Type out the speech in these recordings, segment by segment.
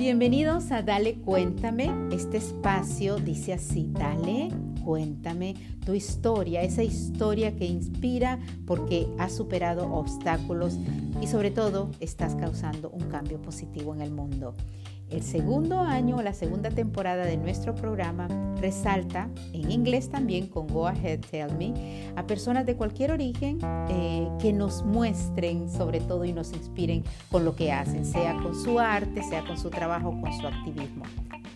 Bienvenidos a Dale Cuéntame. Este espacio dice así, dale, cuéntame tu historia, esa historia que inspira porque has superado obstáculos y sobre todo estás causando un cambio positivo en el mundo. El segundo año, la segunda temporada de nuestro programa resalta, en inglés también con Go Ahead Tell Me, a personas de cualquier origen eh, que nos muestren sobre todo y nos inspiren con lo que hacen, sea con su arte, sea con su trabajo, con su activismo.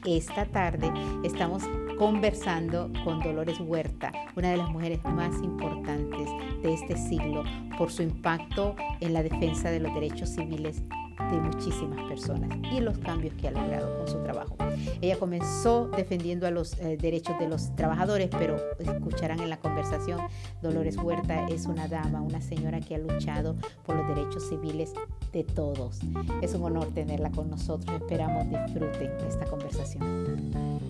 Esta tarde estamos conversando con Dolores Huerta, una de las mujeres más importantes de este siglo por su impacto en la defensa de los derechos civiles de muchísimas personas y los cambios que ha logrado con su trabajo. Ella comenzó defendiendo a los eh, derechos de los trabajadores, pero escucharán en la conversación, Dolores Huerta es una dama, una señora que ha luchado por los derechos civiles de todos. Es un honor tenerla con nosotros. Esperamos disfruten esta conversación.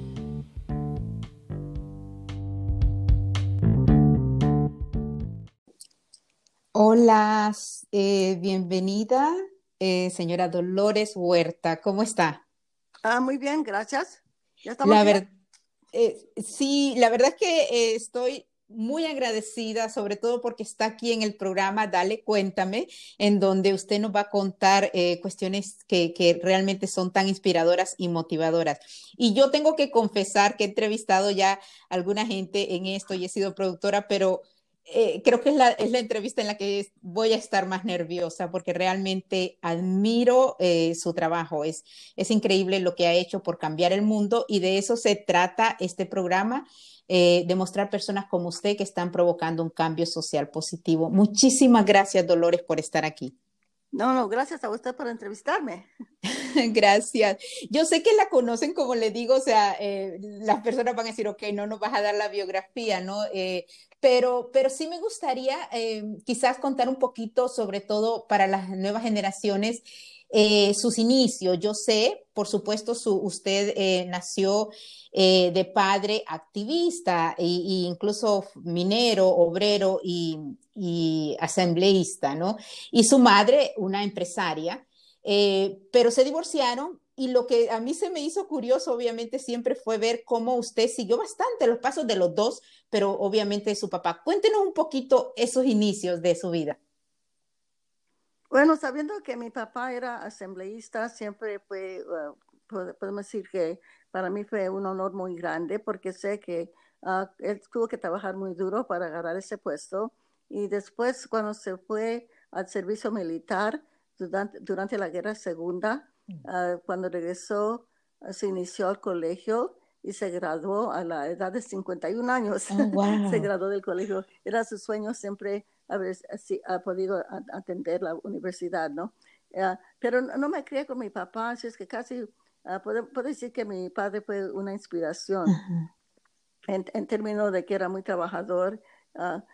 Hola, eh, bienvenida eh, señora Dolores Huerta. ¿Cómo está? Ah, muy bien, gracias. ¿Ya estamos la eh, sí, la verdad es que estoy muy agradecida, sobre todo porque está aquí en el programa Dale Cuéntame, en donde usted nos va a contar cuestiones que, que, realmente son tan inspiradoras y motivadoras. Y yo tengo que confesar que he entrevistado ya a alguna gente en esto y he sido productora, pero eh, creo que es la, es la, entrevista en la que voy a estar más nerviosa porque realmente admiro eh, su trabajo. Es, es increíble lo que ha hecho por cambiar el mundo y de eso se trata este programa, eh, demostrar personas como usted que están provocando un cambio social positivo. Muchísimas gracias, Dolores, por estar aquí. No, no, gracias a usted por entrevistarme. gracias. Yo sé que la conocen, como le digo, o sea, eh, las personas van a decir, ok, no nos vas a dar la biografía, ¿no? Eh, pero, pero sí me gustaría eh, quizás contar un poquito, sobre todo para las nuevas generaciones, eh, sus inicios. Yo sé, por supuesto, su, usted eh, nació eh, de padre activista e, incluso minero, obrero y, y, asambleísta, ¿no? Y su madre, una empresaria, pero se divorciaron. Y lo que a mí se me hizo curioso, obviamente, siempre fue ver cómo usted siguió bastante los pasos de los dos, pero obviamente su papá. Cuéntenos un poquito esos inicios de su vida. Bueno, sabiendo que mi papá era asambleísta, siempre fue, uh, podemos decir que para mí fue un honor muy grande porque sé que uh, él tuvo que trabajar muy duro para agarrar ese puesto y después cuando se fue al servicio militar durante, durante la guerra segunda, uh, cuando regresó, se inició al colegio y se graduó a la edad de 51 años. Oh, se graduó del colegio. Era su sueño siempre haber si, ha podido atender la universidad, ¿no? Ah, pero no me crié con mi papá, así es que casi uh, puedo, decir que mi padre fue una inspiración en, en, términos de que era muy trabajador. Ah,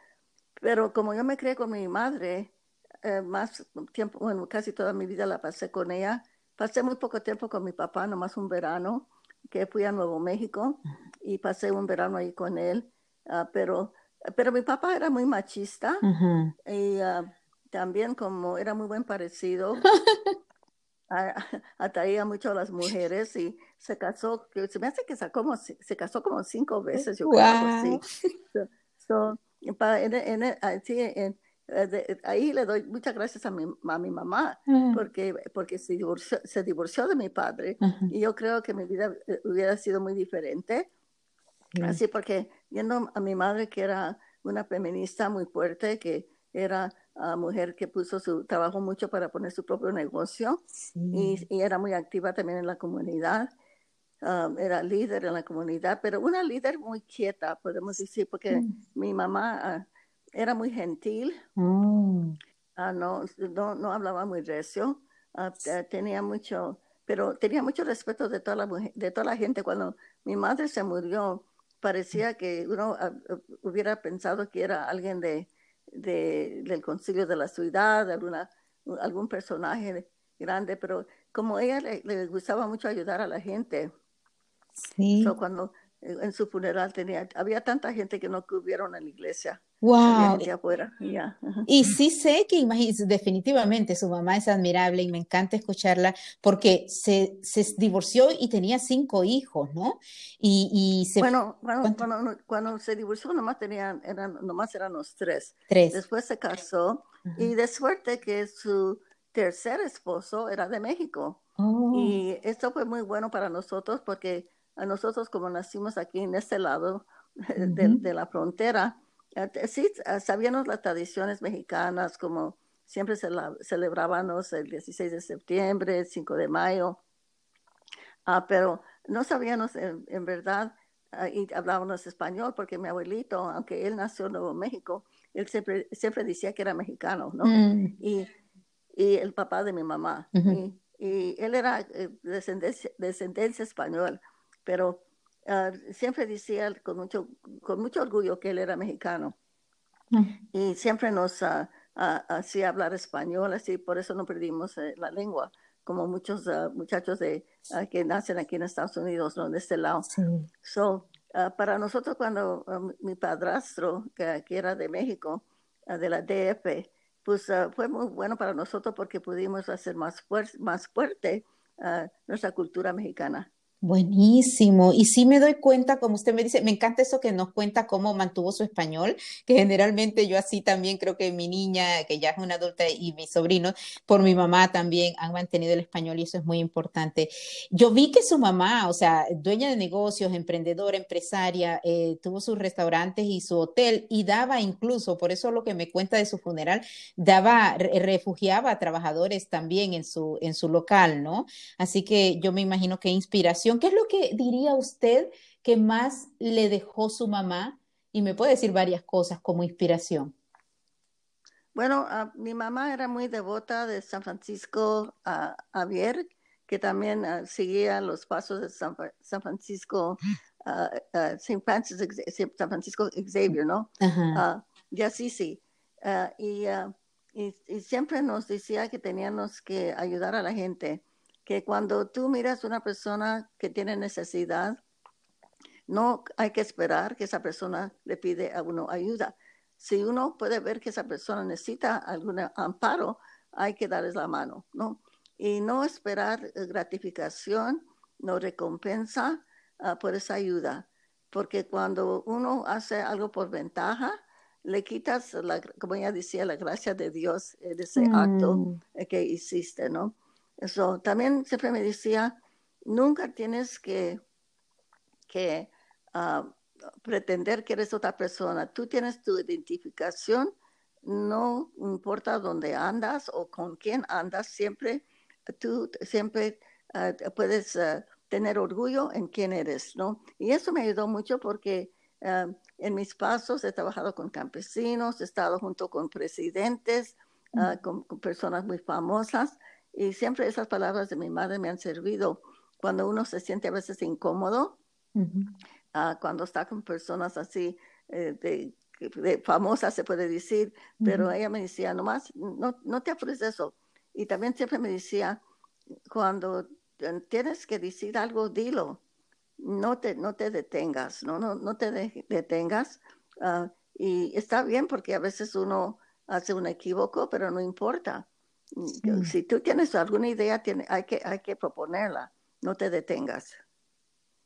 pero como yo me crié con mi madre, eh, más tiempo, bueno, casi toda mi vida la pasé con ella. Pasé muy poco tiempo con mi papá, nomás un verano, que fui a Nuevo México y pasé un verano ahí con él. pero pero mi papá era muy machista y ah, también como era muy buen parecido, atraía mucho a las mujeres y se casó, se me hace que como, se casó como cinco veces, yo creo. ahí le doy muchas gracias a mi, a mi mamá porque, porque se, divorció, se divorció de mi padre y yo creo que mi vida eh, hubiera sido muy diferente. Así porque viendo a mi madre que era una feminista muy fuerte, que era uh, mujer que puso su trabajo mucho para poner su propio negocio y, era muy activa también en la comunidad. Um, era líder en la comunidad, pero una líder muy quieta, podemos decir, porque mi mamá uh, era muy gentil, mm. uh, no, no, no, hablaba muy recio, tenía mucho, pero tenía mucho respeto de toda, la, de toda la gente. Cuando mi madre se murió, parecía que uno ah, ah, hubiera pensado que era alguien de, del concilio de la ciudad, alguna, algún personaje grande, pero como ella le, gustaba mucho ayudar a la gente, sí. cuando eh, en su funeral tenía, había tanta gente que no cubieron en la iglesia, Wow. afuera. Y sí sé que definitivamente su mamá es admirable y me encanta escucharla porque se, se divorció y tenía cinco hijos, ¿no? Y, se... Bueno, cuando, cuando, se divorció nomás, tenían, eran, nomás eran los tres. Tres. Después se casó y de suerte que su tercer esposo era de México. Oh. Y esto fue muy bueno para nosotros porque a nosotros como nacimos aquí en este lado de, de la frontera, eh, sí, ah, sabíamos las tradiciones mexicanas, como siempre celebrábamos el 16 de septiembre, el 5 de mayo, ah, pero no sabíamos en, verdad ah, y hablábamos español porque mi abuelito, aunque él nació en Nuevo México, él siempre, siempre decía que era mexicano, ¿no? Mm. Y, y, el papá de mi mamá. y, él era eh, descendencia, descendencia español, pero Ah, siempre decía con mucho, con mucho orgullo que él era mexicano. Mm. Y siempre nos uh, hacía hablar español, así por eso no perdimos eh, la lengua, como muchos muchachos de, que nacen aquí en Estados Unidos, ¿no? de este lado. So, para nosotros, cuando mi padrastro, que, que, era de México, de la DF, pues fue muy bueno para nosotros porque pudimos hacer más, más fuerte nuestra cultura mexicana. Buenísimo. Y sí me doy cuenta, como usted me dice, me encanta eso que nos cuenta cómo mantuvo su español, que generalmente yo así también creo que mi niña, que ya es una adulta, y mi sobrino, por mi mamá también han mantenido el español y eso es muy importante. Yo vi que su mamá, o sea, dueña de negocios, emprendedora, empresaria, eh, tuvo sus restaurantes y su hotel y daba incluso, por eso lo que me cuenta de su funeral, daba, refugiaba a trabajadores también en su, en su local, ¿no? Así que yo me imagino que inspiración ¿Qué es lo que diría usted que más le dejó su mamá? Y me puede decir varias cosas como inspiración. Bueno, ah, mi mamá era muy devota de San Francisco uh, Javier, que también ah, seguía los pasos de San, Francisco, San Francisco Xavier, ¿no? ya sí, sí. Y, y, siempre nos decía que teníamos que ayudar a la gente que cuando tú miras a una persona que tiene necesidad, no hay que esperar que esa persona le pide a uno ayuda. Si uno puede ver que esa persona necesita algún amparo, hay que darles la mano, ¿no? Y no esperar gratificación, no recompensa ah, por esa ayuda. Porque cuando uno hace algo por ventaja, le quitas, la, como ella decía, la gracia de Dios en ese acto mm. que hiciste, ¿no? Eso también siempre me decía, nunca tienes que, que ah, pretender que eres otra persona. Tú tienes tu identificación, no importa dónde andas o con quién andas, siempre tú siempre ah, puedes ah, tener orgullo en quién eres, ¿no? Y eso me ayudó mucho porque en mis pasos he trabajado con campesinos, he estado junto con presidentes, con, personas muy famosas y siempre esas palabras de mi madre me han servido cuando uno se siente a veces incómodo, ah, cuando está con personas así eh, de, famosas, se puede decir, pero ella me decía, nomás, no, no te apures de eso. Y también siempre me decía, cuando tienes que decir algo, dilo. No te, no te detengas, no, no, no te detengas. Ah, y está bien porque a veces uno hace un equívoco, pero no importa. Mm. Si tú tienes alguna idea, tiene, hay, que, hay que proponerla, no te detengas.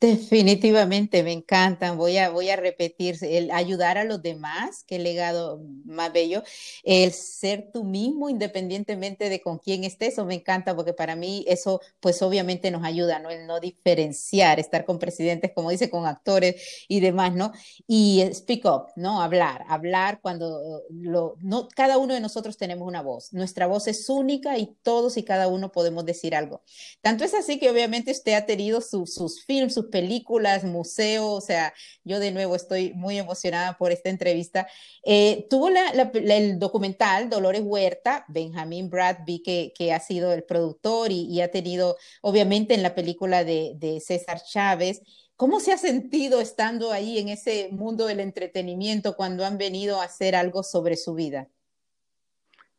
Definitivamente, me encantan. Voy a, voy a repetir, el ayudar a los demás, qué legado más bello. El ser tú mismo, independientemente de con quién estés, eso me encanta, porque para mí eso, pues obviamente nos ayuda, ¿no? El no diferenciar, estar con presidentes, como dice, con actores y demás, ¿no? Y speak up, ¿no? Hablar, hablar cuando lo, no, cada uno de nosotros tenemos una voz. Nuestra voz es única y todos y cada uno podemos decir algo. Tanto es así que obviamente usted ha tenido sus films, sus películas, museo, o sea, yo de nuevo estoy muy emocionada por esta entrevista. Eh, tuvo el documental Dolores Huerta, Benjamin Brad, vi que, que ha sido el productor y, ha tenido, obviamente, en la película de, de César Chávez. ¿Cómo se ha sentido estando ahí en ese mundo del entretenimiento cuando han venido a hacer algo sobre su vida?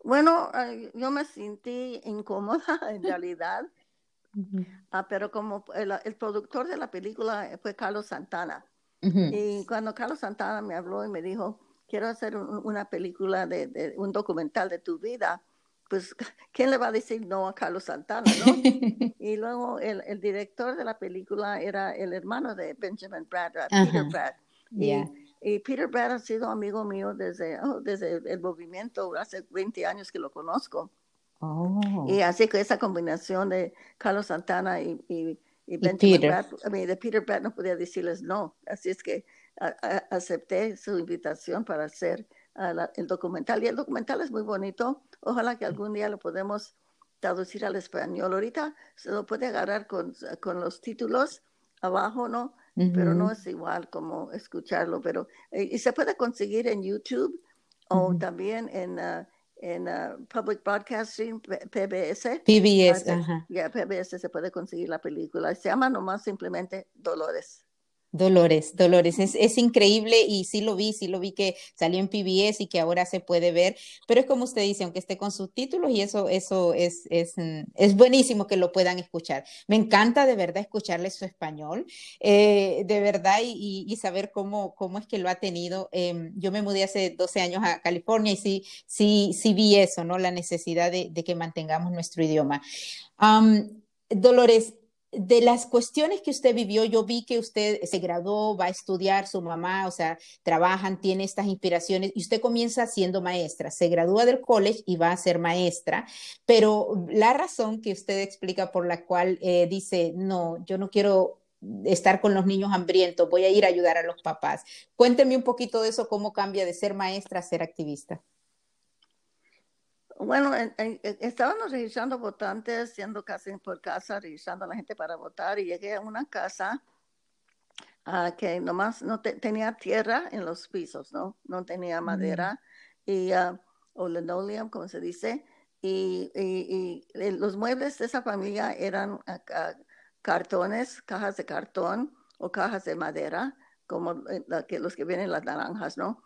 Bueno, yo me sentí incómoda en realidad Ah, pero como el, productor de la película fue Carlos Santana. Y cuando Carlos Santana me habló y me dijo quiero hacer una película de, un documental de tu vida, pues, ¿quién le va a decir no a Carlos Santana, no? y luego el, el, director de la película era el hermano de Benjamin Brad, Peter Brad. Y, Peter Brad ha sido amigo mío desde, oh, desde el movimiento, hace 20 años que lo conozco. Oh. Y así que esa combinación de Carlos Santana y, y, Benjamin Brad, de Peter Brad no podía decirles no. Así es que acepté su invitación para hacer el documental. Y el documental es muy bonito. Ojalá que algún día lo podemos traducir al español. Ahorita se lo puede agarrar con, con los títulos abajo, ¿no? Pero no es igual como escucharlo. Pero, eh, y se puede conseguir en YouTube o también en, uh, en uh, Public Broadcasting, PBS. PBS, ajá. Ya, PBS se puede conseguir la película. Se llama nomás simplemente Dolores. Dolores, Dolores, es, es, increíble y sí lo vi, sí lo vi que salió en PBS y que ahora se puede ver, pero es como usted dice, aunque esté con subtítulos y eso, eso es, es, mm, es buenísimo que lo puedan escuchar. Me encanta de verdad escucharle su español, eh, de verdad, y, saber cómo, cómo es que lo ha tenido. Eh, yo me mudé hace 12 años a California y sí, sí, sí vi eso, ¿no? La necesidad de, que mantengamos nuestro idioma. Dolores, de las cuestiones que usted vivió, yo vi que usted se graduó, va a estudiar, su mamá, o sea, trabajan, tiene estas inspiraciones y usted comienza siendo maestra, se gradúa del college y va a ser maestra, pero la razón que usted explica por la cual eh, dice, no, yo no quiero estar con los niños hambrientos, voy a ir a ayudar a los papás. Cuénteme un poquito de eso, cómo cambia de ser maestra a ser activista. Bueno, estábamos registrando votantes, siendo casi por casa, registrando a la gente para votar y llegué a una casa uh, que nomás no tenía tierra en los pisos, ¿no? No tenía mm. madera y, uh, o linoleum, como se dice, y, y, y, los muebles de esa familia eran uh, cartones, cajas de cartón o cajas de madera, como eh, que, los que vienen las naranjas, ¿no?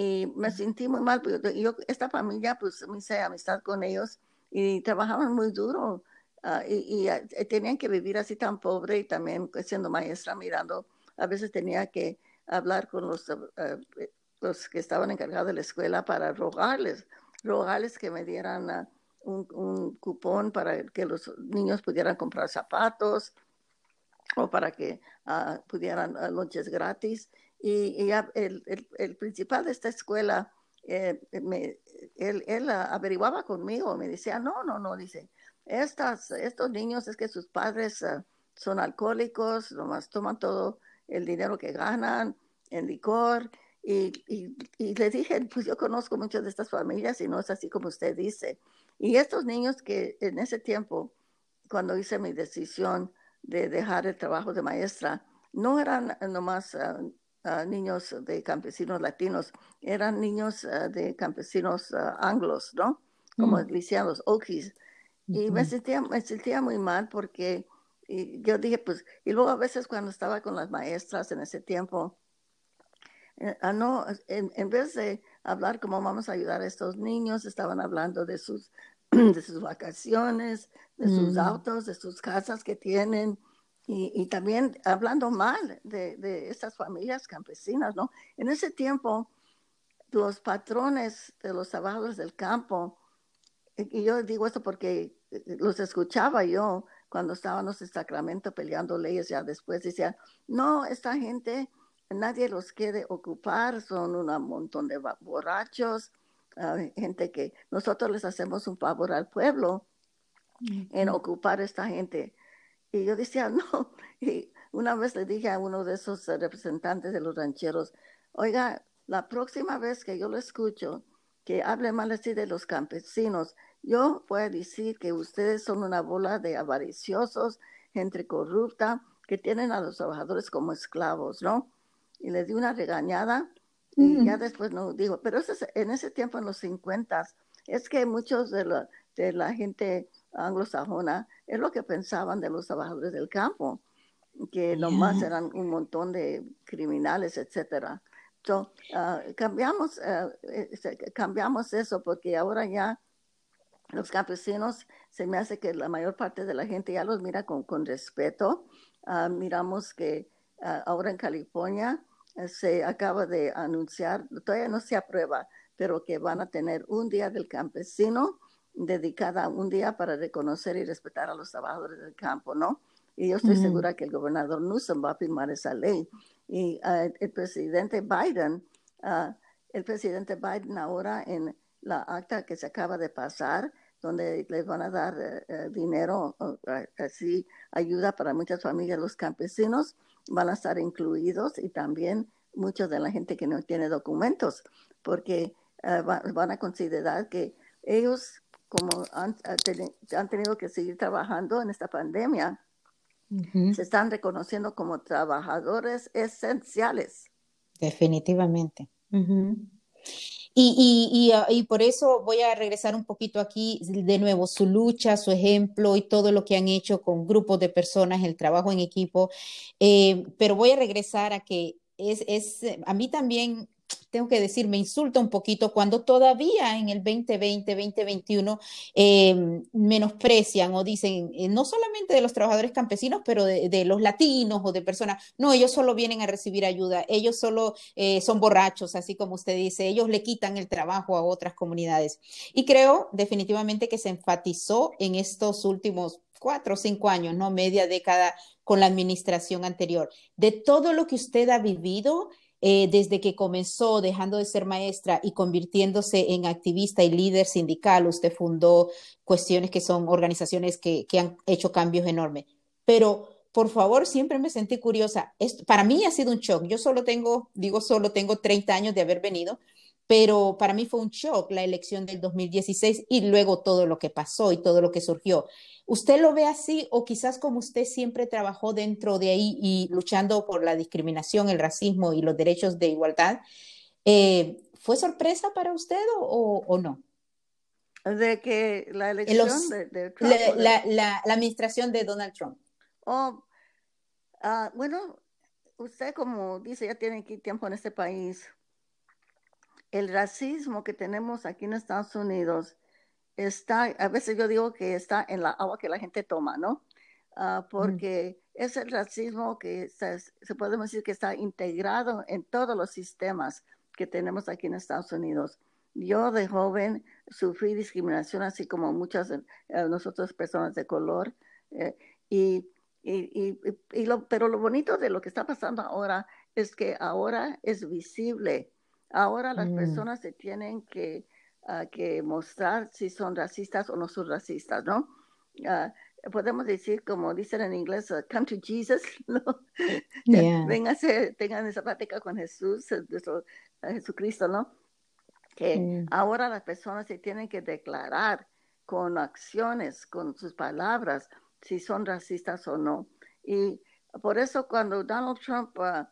Y me sentí muy mal, porque yo, esta familia, pues me hice amistad con ellos y trabajaban muy duro ah, y, ah, tenían que vivir así tan pobre y también pues, siendo maestra mirando, a veces tenía que hablar con los, ah, los que estaban encargados de la escuela para rogarles, rogarles que me dieran un, un, cupón para que los niños pudieran comprar zapatos o para que pudieran lonches gratis y, el, el, principal de esta escuela, eh, me, él, él, averiguaba conmigo, me decía, no, no, no, dice, estas, estos niños es que sus padres uh, son alcohólicos, nomás toman todo el dinero que ganan en licor. Y, y, y, le dije, pues yo conozco muchas de estas familias y no es así como usted dice. Y estos niños que en ese tiempo, cuando hice mi decisión de dejar el trabajo de maestra, no eran nomás uh, niños de campesinos latinos, eran niños ah, de campesinos ah, anglos, ¿no? Como mm. decían los Okies. Y me, sentía, me sentía muy mal porque yo dije, pues, y luego a veces cuando estaba con las maestras en ese tiempo, eh, ah, no, en, vez de hablar cómo vamos a ayudar a estos niños, estaban hablando de sus, de sus vacaciones, de sus mm. autos, de sus casas que tienen, y, también hablando mal de, de, estas familias campesinas, ¿no? En ese tiempo, los patrones de los trabajadores del campo, y yo digo esto porque eh, los escuchaba yo cuando estábamos en Sacramento peleando leyes, ya después decían, no, esta gente, nadie los quiere ocupar, son un montón de borrachos, gente que nosotros les hacemos un favor al pueblo en ocupar esta gente y yo decía, no. Y una vez le dije a uno de esos representantes de los rancheros, oiga, la próxima vez que yo lo escucho, que hable mal así de los campesinos, yo voy a decir que ustedes son una bola de avariciosos, gente corrupta, que tienen a los trabajadores como esclavos, ¿no? Y le di una regañada y ya después no digo, pero eso en ese tiempo, en los 50, es que muchos de la, de la gente anglosajona es lo que pensaban de los trabajadores del campo, que nomás eran un montón de criminales, etcétera. So, ah, cambiamos, este, cambiamos eso porque ahora ya los campesinos se me hace que la mayor parte de la gente ya los mira con, con respeto. Ah, miramos que ahora en California se acaba de anunciar, todavía no se aprueba, pero que van a tener un día del campesino dedicada un día para reconocer y respetar a los trabajadores del campo, ¿no? Y yo estoy segura que el gobernador Newsom va a firmar esa ley. Y ah, el presidente Biden, uh, el presidente Biden ahora en la acta que se acaba de pasar, donde les van a dar eh, eh, dinero, así ayuda para muchas familias, los campesinos van a estar incluidos y también mucha de la gente que no tiene documentos, porque eh, van a considerar que ellos, como han, han, tenido que seguir trabajando en esta pandemia, se están reconociendo como trabajadores esenciales. Definitivamente. Y, ah, y, por eso voy a regresar un poquito aquí de nuevo, su lucha, su ejemplo y todo lo que han hecho con grupos de personas, el trabajo en equipo. Eh, pero voy a regresar a que es, es, a mí también tengo que decir, me insulta un poquito cuando todavía en el 2020, 2021 eh, menosprecian o dicen, eh, no solamente de los trabajadores campesinos, pero de, los latinos o de personas, no, ellos solo vienen a recibir ayuda, ellos solo eh, son borrachos, así como usted dice, ellos le quitan el trabajo a otras comunidades. Y creo definitivamente que se enfatizó en estos últimos cuatro o cinco años, no media década con la administración anterior, de todo lo que usted ha vivido eh, desde que comenzó dejando de ser maestra y convirtiéndose en activista y líder sindical, usted fundó cuestiones que son organizaciones que, que han hecho cambios enormes. Pero, por favor, siempre me sentí curiosa. Para mí ha sido un shock. Yo solo tengo, digo solo, tengo 30 años de haber venido, pero para mí fue un shock la elección del 2016 y luego todo lo que pasó y todo lo que surgió. ¿Usted lo ve así o quizás como usted siempre trabajó dentro de ahí y luchando por la discriminación, el racismo y los derechos de igualdad? Eh, ¿Fue sorpresa para usted o, no? De que la elección de, Trump. La, administración de Donald Trump. Oh, ah, bueno, usted como dice, ya tiene aquí tiempo en este país el racismo que tenemos aquí en Estados Unidos está, a veces yo digo que está en la agua que la gente toma, ¿no? Ah, porque es el racismo que se, puede decir que está integrado en todos los sistemas que tenemos aquí en Estados Unidos. Yo de joven sufrí discriminación, así como muchas de eh, nosotros personas de color. Eh, y, y, y, lo, pero lo bonito de lo que está pasando ahora es que ahora es visible Ahora las mm. personas se tienen que, ah, que, mostrar si son racistas o no son racistas, ¿no? Ah, podemos decir, como dicen en inglés, uh, come to Jesus, ¿no? tengan esa práctica con Jesús, eh, Jesucristo, ¿no? Que ahora las personas se tienen que declarar con acciones, con sus palabras, si son racistas o no. Y por eso cuando Donald Trump ah,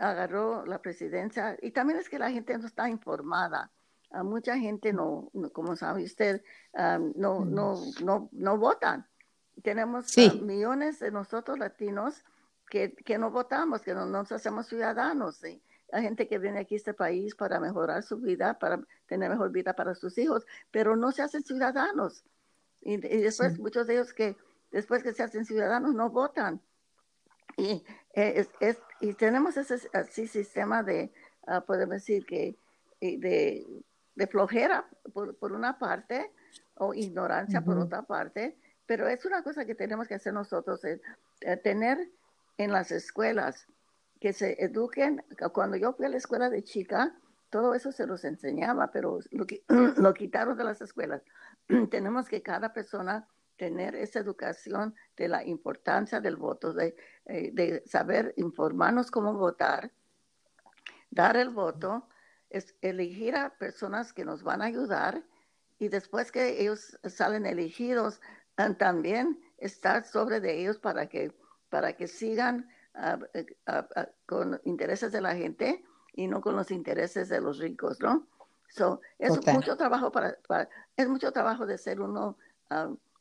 agarró la presidencia y también es que la gente no está informada. A mucha gente no, como sabe usted, no, no, no, no votan. Tenemos millones de nosotros latinos que, que no votamos, que no nos hacemos ciudadanos. Hay gente que viene aquí a este país para mejorar su vida, para tener mejor vida para sus hijos, pero no se hacen ciudadanos. Y, después muchos de ellos que después que se hacen ciudadanos no votan. Y, eh, es, y tenemos ese así, sistema de, uh, podemos decir que, de, de flojera por, por, una parte o ignorancia por otra parte, pero es una cosa que tenemos que hacer nosotros, es, eh, tener en las escuelas que se eduquen. Cuando yo fui a la escuela de chica, todo eso se los enseñaba, pero lo, lo quitaron de las escuelas. tenemos que cada persona tener esa educación de la importancia del voto, de, eh, de saber informarnos cómo votar, dar el voto, es elegir a personas que nos van a ayudar y después que ellos salen elegidos, ah, también estar sobre de ellos para que, para que sigan ah, eh, ah, con intereses de la gente y no con los intereses de los ricos, ¿no? So, es mucho trabajo para, es mucho trabajo de ser uno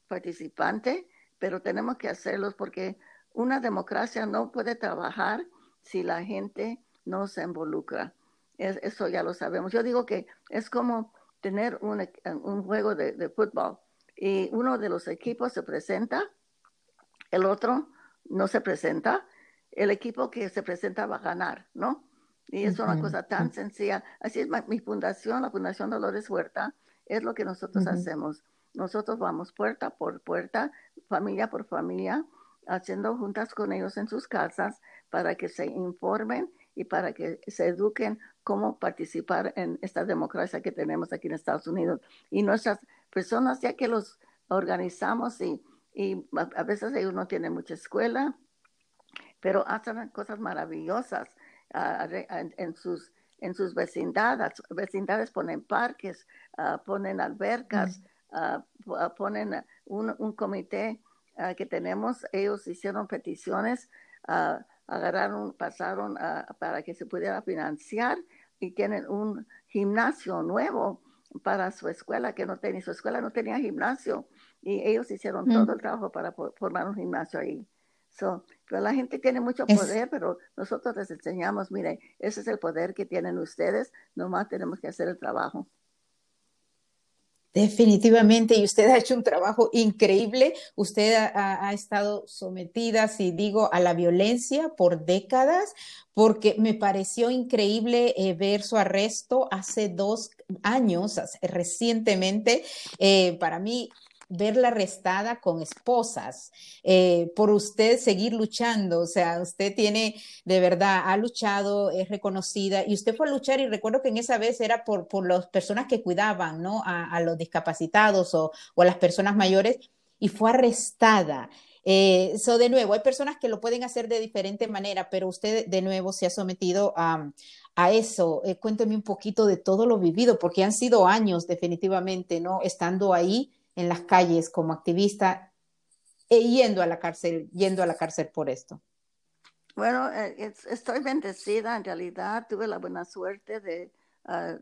participante, pero tenemos que hacerlos porque una democracia no puede trabajar si la gente no se involucra. eso ya lo sabemos. Yo digo que es como tener un, un juego de, de, fútbol y uno de los equipos se presenta, el otro no se presenta, el equipo que se presenta va a ganar, ¿no? Y es una cosa tan sencilla. Así es mi fundación, la Fundación Dolores Huerta, es lo que nosotros hacemos. Nosotros vamos puerta por puerta, familia por familia, haciendo juntas con ellos en sus casas para que se informen y para que se eduquen cómo participar en esta democracia que tenemos aquí en Estados Unidos. Y nuestras personas, ya que los organizamos y, y a veces ellos no tienen mucha escuela, pero hacen cosas maravillosas en, sus en sus vecindades, vecindades ponen parques, ah, ponen albercas, ah, ponen un, un comité que tenemos, ellos hicieron peticiones, agarraron, pasaron para que se pudiera financiar y tienen un gimnasio nuevo para su escuela que no tenía, su escuela no tenía gimnasio y ellos hicieron mm. todo el trabajo para formar un gimnasio ahí. pero la gente tiene mucho poder, pero nosotros les enseñamos, mire, ese es el poder que tienen ustedes, nomás tenemos que hacer el trabajo. Definitivamente, y usted ha hecho un trabajo increíble. Usted ha, estado sometida, si digo, a la violencia por décadas, porque me pareció increíble eh, ver su arresto hace dos años, recientemente. Eh, para mí verla arrestada con esposas, eh, por usted seguir luchando, o sea, usted tiene, de verdad, ha luchado, es reconocida, y usted fue a luchar, y recuerdo que en esa vez era por, por las personas que cuidaban, ¿no? A, los discapacitados o, a las personas mayores, y fue arrestada. Eh, de nuevo, hay personas que lo pueden hacer de diferente manera, pero usted de nuevo se ha sometido a, a eso. Eh, cuénteme un poquito de todo lo vivido, porque han sido años definitivamente, ¿no? Estando ahí en las calles como activista e yendo a la cárcel, yendo a la cárcel por esto? Bueno, eh, estoy bendecida en realidad. Tuve la buena suerte de, ah,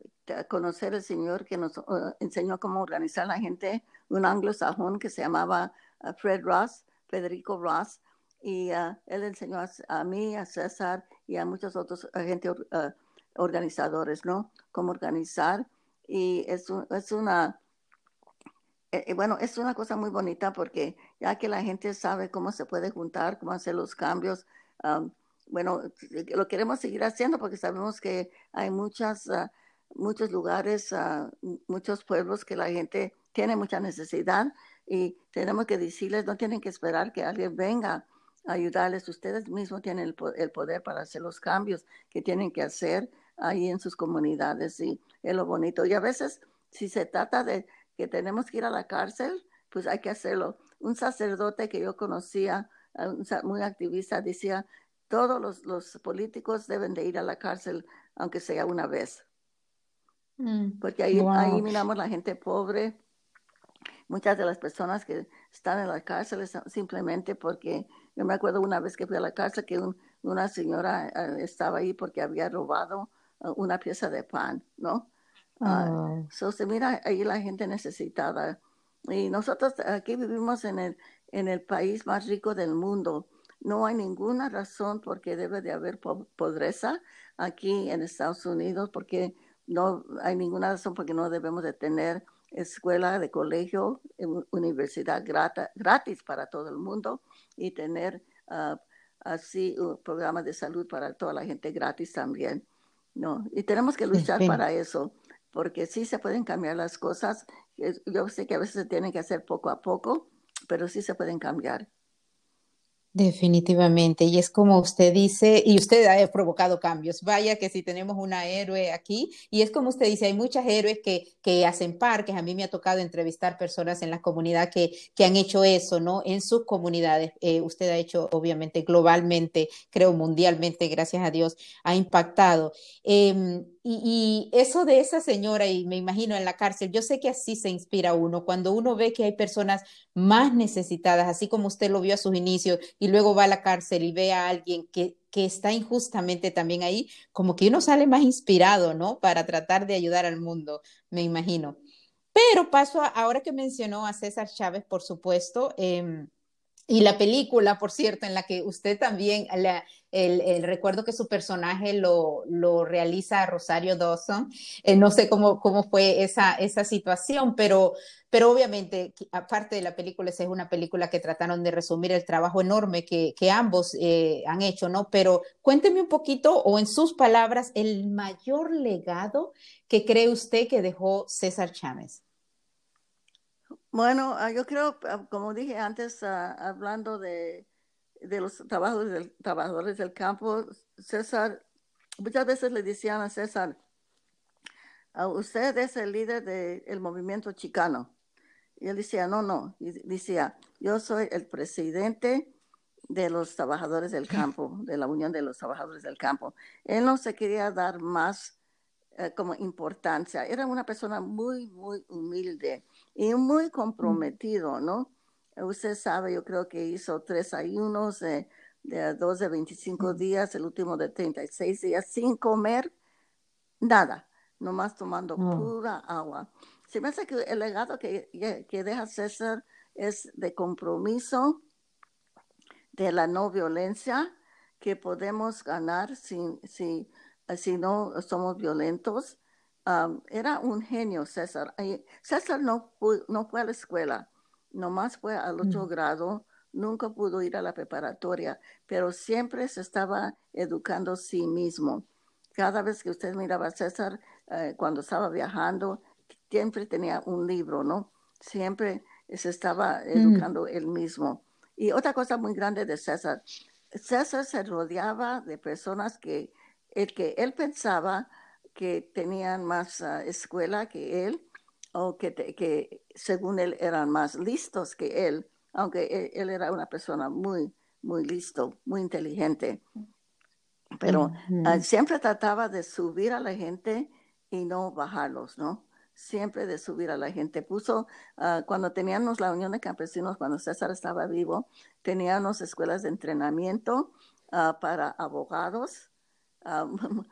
conocer al Señor que nos uh, enseñó cómo organizar a la gente, un anglosajón que se llamaba ah, Fred Ross, Federico Ross, y él enseñó a, mí, a César y a muchos otros agentes organizadores, ¿no? Cómo organizar. Y es, es una eh, eh, bueno, es una cosa muy bonita porque ya que la gente sabe cómo se puede juntar, cómo hacer los cambios, bueno, eh, lo queremos seguir haciendo porque sabemos que hay muchas, ah, muchos lugares, ah, muchos pueblos que la gente tiene mucha necesidad y tenemos que decirles, no tienen que esperar que alguien venga a ayudarles, ustedes mismos tienen el, el poder para hacer los cambios que tienen que hacer ahí en sus comunidades y es lo bonito. Y a veces, si se trata de que tenemos que ir a la cárcel, pues hay que hacerlo. Un sacerdote que yo conocía, muy activista, decía, todos los, políticos deben de ir a la cárcel, aunque sea una vez. Mm, Porque ahí, ahí miramos la gente pobre, muchas de las personas que están en la cárcel simplemente porque, yo me acuerdo una vez que fui a la cárcel que una señora eh, estaba ahí porque había robado eh, una pieza de pan, ¿no? Uh, se mira ahí la gente necesitada. Y nosotros aquí vivimos en el, en el país más rico del mundo. No hay ninguna razón por qué debe de haber pobreza aquí en Estados Unidos, porque no hay ninguna razón porque no debemos de tener escuela de colegio, universidad gratis para todo el mundo y tener uh, así un programa de salud para toda la gente gratis también. No, y tenemos que luchar para eso porque sí se pueden cambiar las cosas. Yo sé que a veces se tienen que hacer poco a poco, pero sí se pueden cambiar. Definitivamente, y es como usted dice, y usted ha provocado cambios. Vaya que si tenemos una héroe aquí, y es como usted dice, hay muchas héroes que, que hacen parques. A mí me ha tocado entrevistar personas en la comunidad que, que han hecho eso, ¿no? En sus comunidades. Eh, usted ha hecho, obviamente, globalmente, creo mundialmente, gracias a Dios, ha impactado. Em, y, eso de esa señora, y me imagino en la cárcel, yo sé que así se inspira uno, cuando uno ve que hay personas más necesitadas, así como usted lo vio a sus inicios, y luego va a la cárcel y ve a alguien que, que está injustamente también ahí, como que uno sale más inspirado, ¿no? Para tratar de ayudar al mundo, me imagino. Pero paso a, ahora que mencionó a César Chávez, por supuesto, eh, Y la película, por cierto, en la que usted también, el, recuerdo que su personaje lo, lo realiza Rosario Dawson, eh, no sé cómo, cómo fue esa, esa situación, pero, pero obviamente, aparte de la película, esa es una película que trataron de resumir el trabajo enorme que, que ambos eh, han hecho, ¿no? Pero cuénteme un poquito, o en sus palabras, el mayor legado que cree usted que dejó César Chávez. Bueno, ah, yo creo, ah, como dije antes, ah, hablando de, los trabajos del, trabajadores del campo, César, muchas veces le decían a César, usted es el líder del movimiento chicano. Y él decía, no, no, y decía, yo soy el presidente de los trabajadores del campo, de la Unión de los Trabajadores del Campo. Él no se quería dar más eh, como importancia. Era una persona muy, muy humilde y muy comprometido, ¿no? Usted sabe, yo creo que hizo tres ayunos de, de dos de 25 días, el último de 36 días, sin comer nada, nomás tomando pura agua. Se me hace que el legado que, que deja César es de compromiso, de la no violencia, que podemos ganar si, si, si no somos violentos era un genio César. César no, no fue a la escuela, nomás fue al otro mm. grado, nunca pudo ir a la preparatoria, pero siempre se estaba educando a sí mismo. Cada vez que usted miraba a César eh, cuando estaba viajando, siempre tenía un libro, ¿no? Siempre se estaba mm. educando él mismo. Y otra cosa muy grande de César, César se rodeaba de personas que el que él pensaba que tenían más ah, escuela que él o que, que, según él eran más listos que él, aunque e, él, era una persona muy, muy listo, muy inteligente. Pero ah, siempre trataba de subir a la gente y no bajarlos, ¿no? Siempre de subir a la gente. Puso, ah, cuando teníamos la Unión de Campesinos, cuando César estaba vivo, teníamos escuelas de entrenamiento para abogados Ah,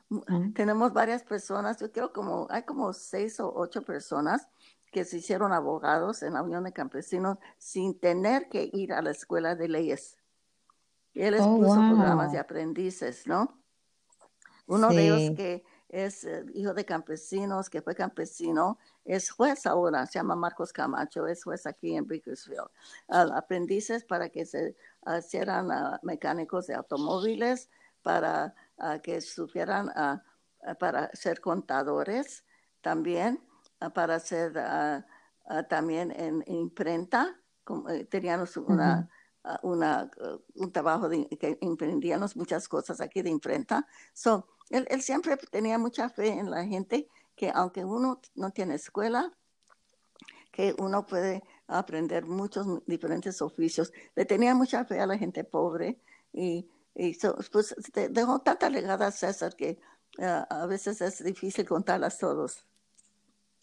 tenemos varias personas, yo creo como hay como seis o ocho personas que se hicieron abogados en la Unión de Campesinos sin tener que ir a la escuela de leyes. Él les oh, puso programas de aprendices, ¿no? Uno de ellos que es eh, hijo de campesinos, que fue campesino, es juez ahora, se llama Marcos Camacho, es juez aquí en Bakersfield. aprendices para que se hicieran ah, mecánicos de automóviles, para que supieran para ser contadores también, para ser también en, imprenta. Eh, teníamos una, una, un trabajo de, que emprendíamos muchas cosas aquí de imprenta. So, él, él siempre tenía mucha fe en la gente que aunque uno no tiene escuela, que uno puede aprender muchos diferentes oficios. Le tenía mucha fe a la gente pobre y y pues dejó tanta legada César que ah, a veces es difícil contarlas todos.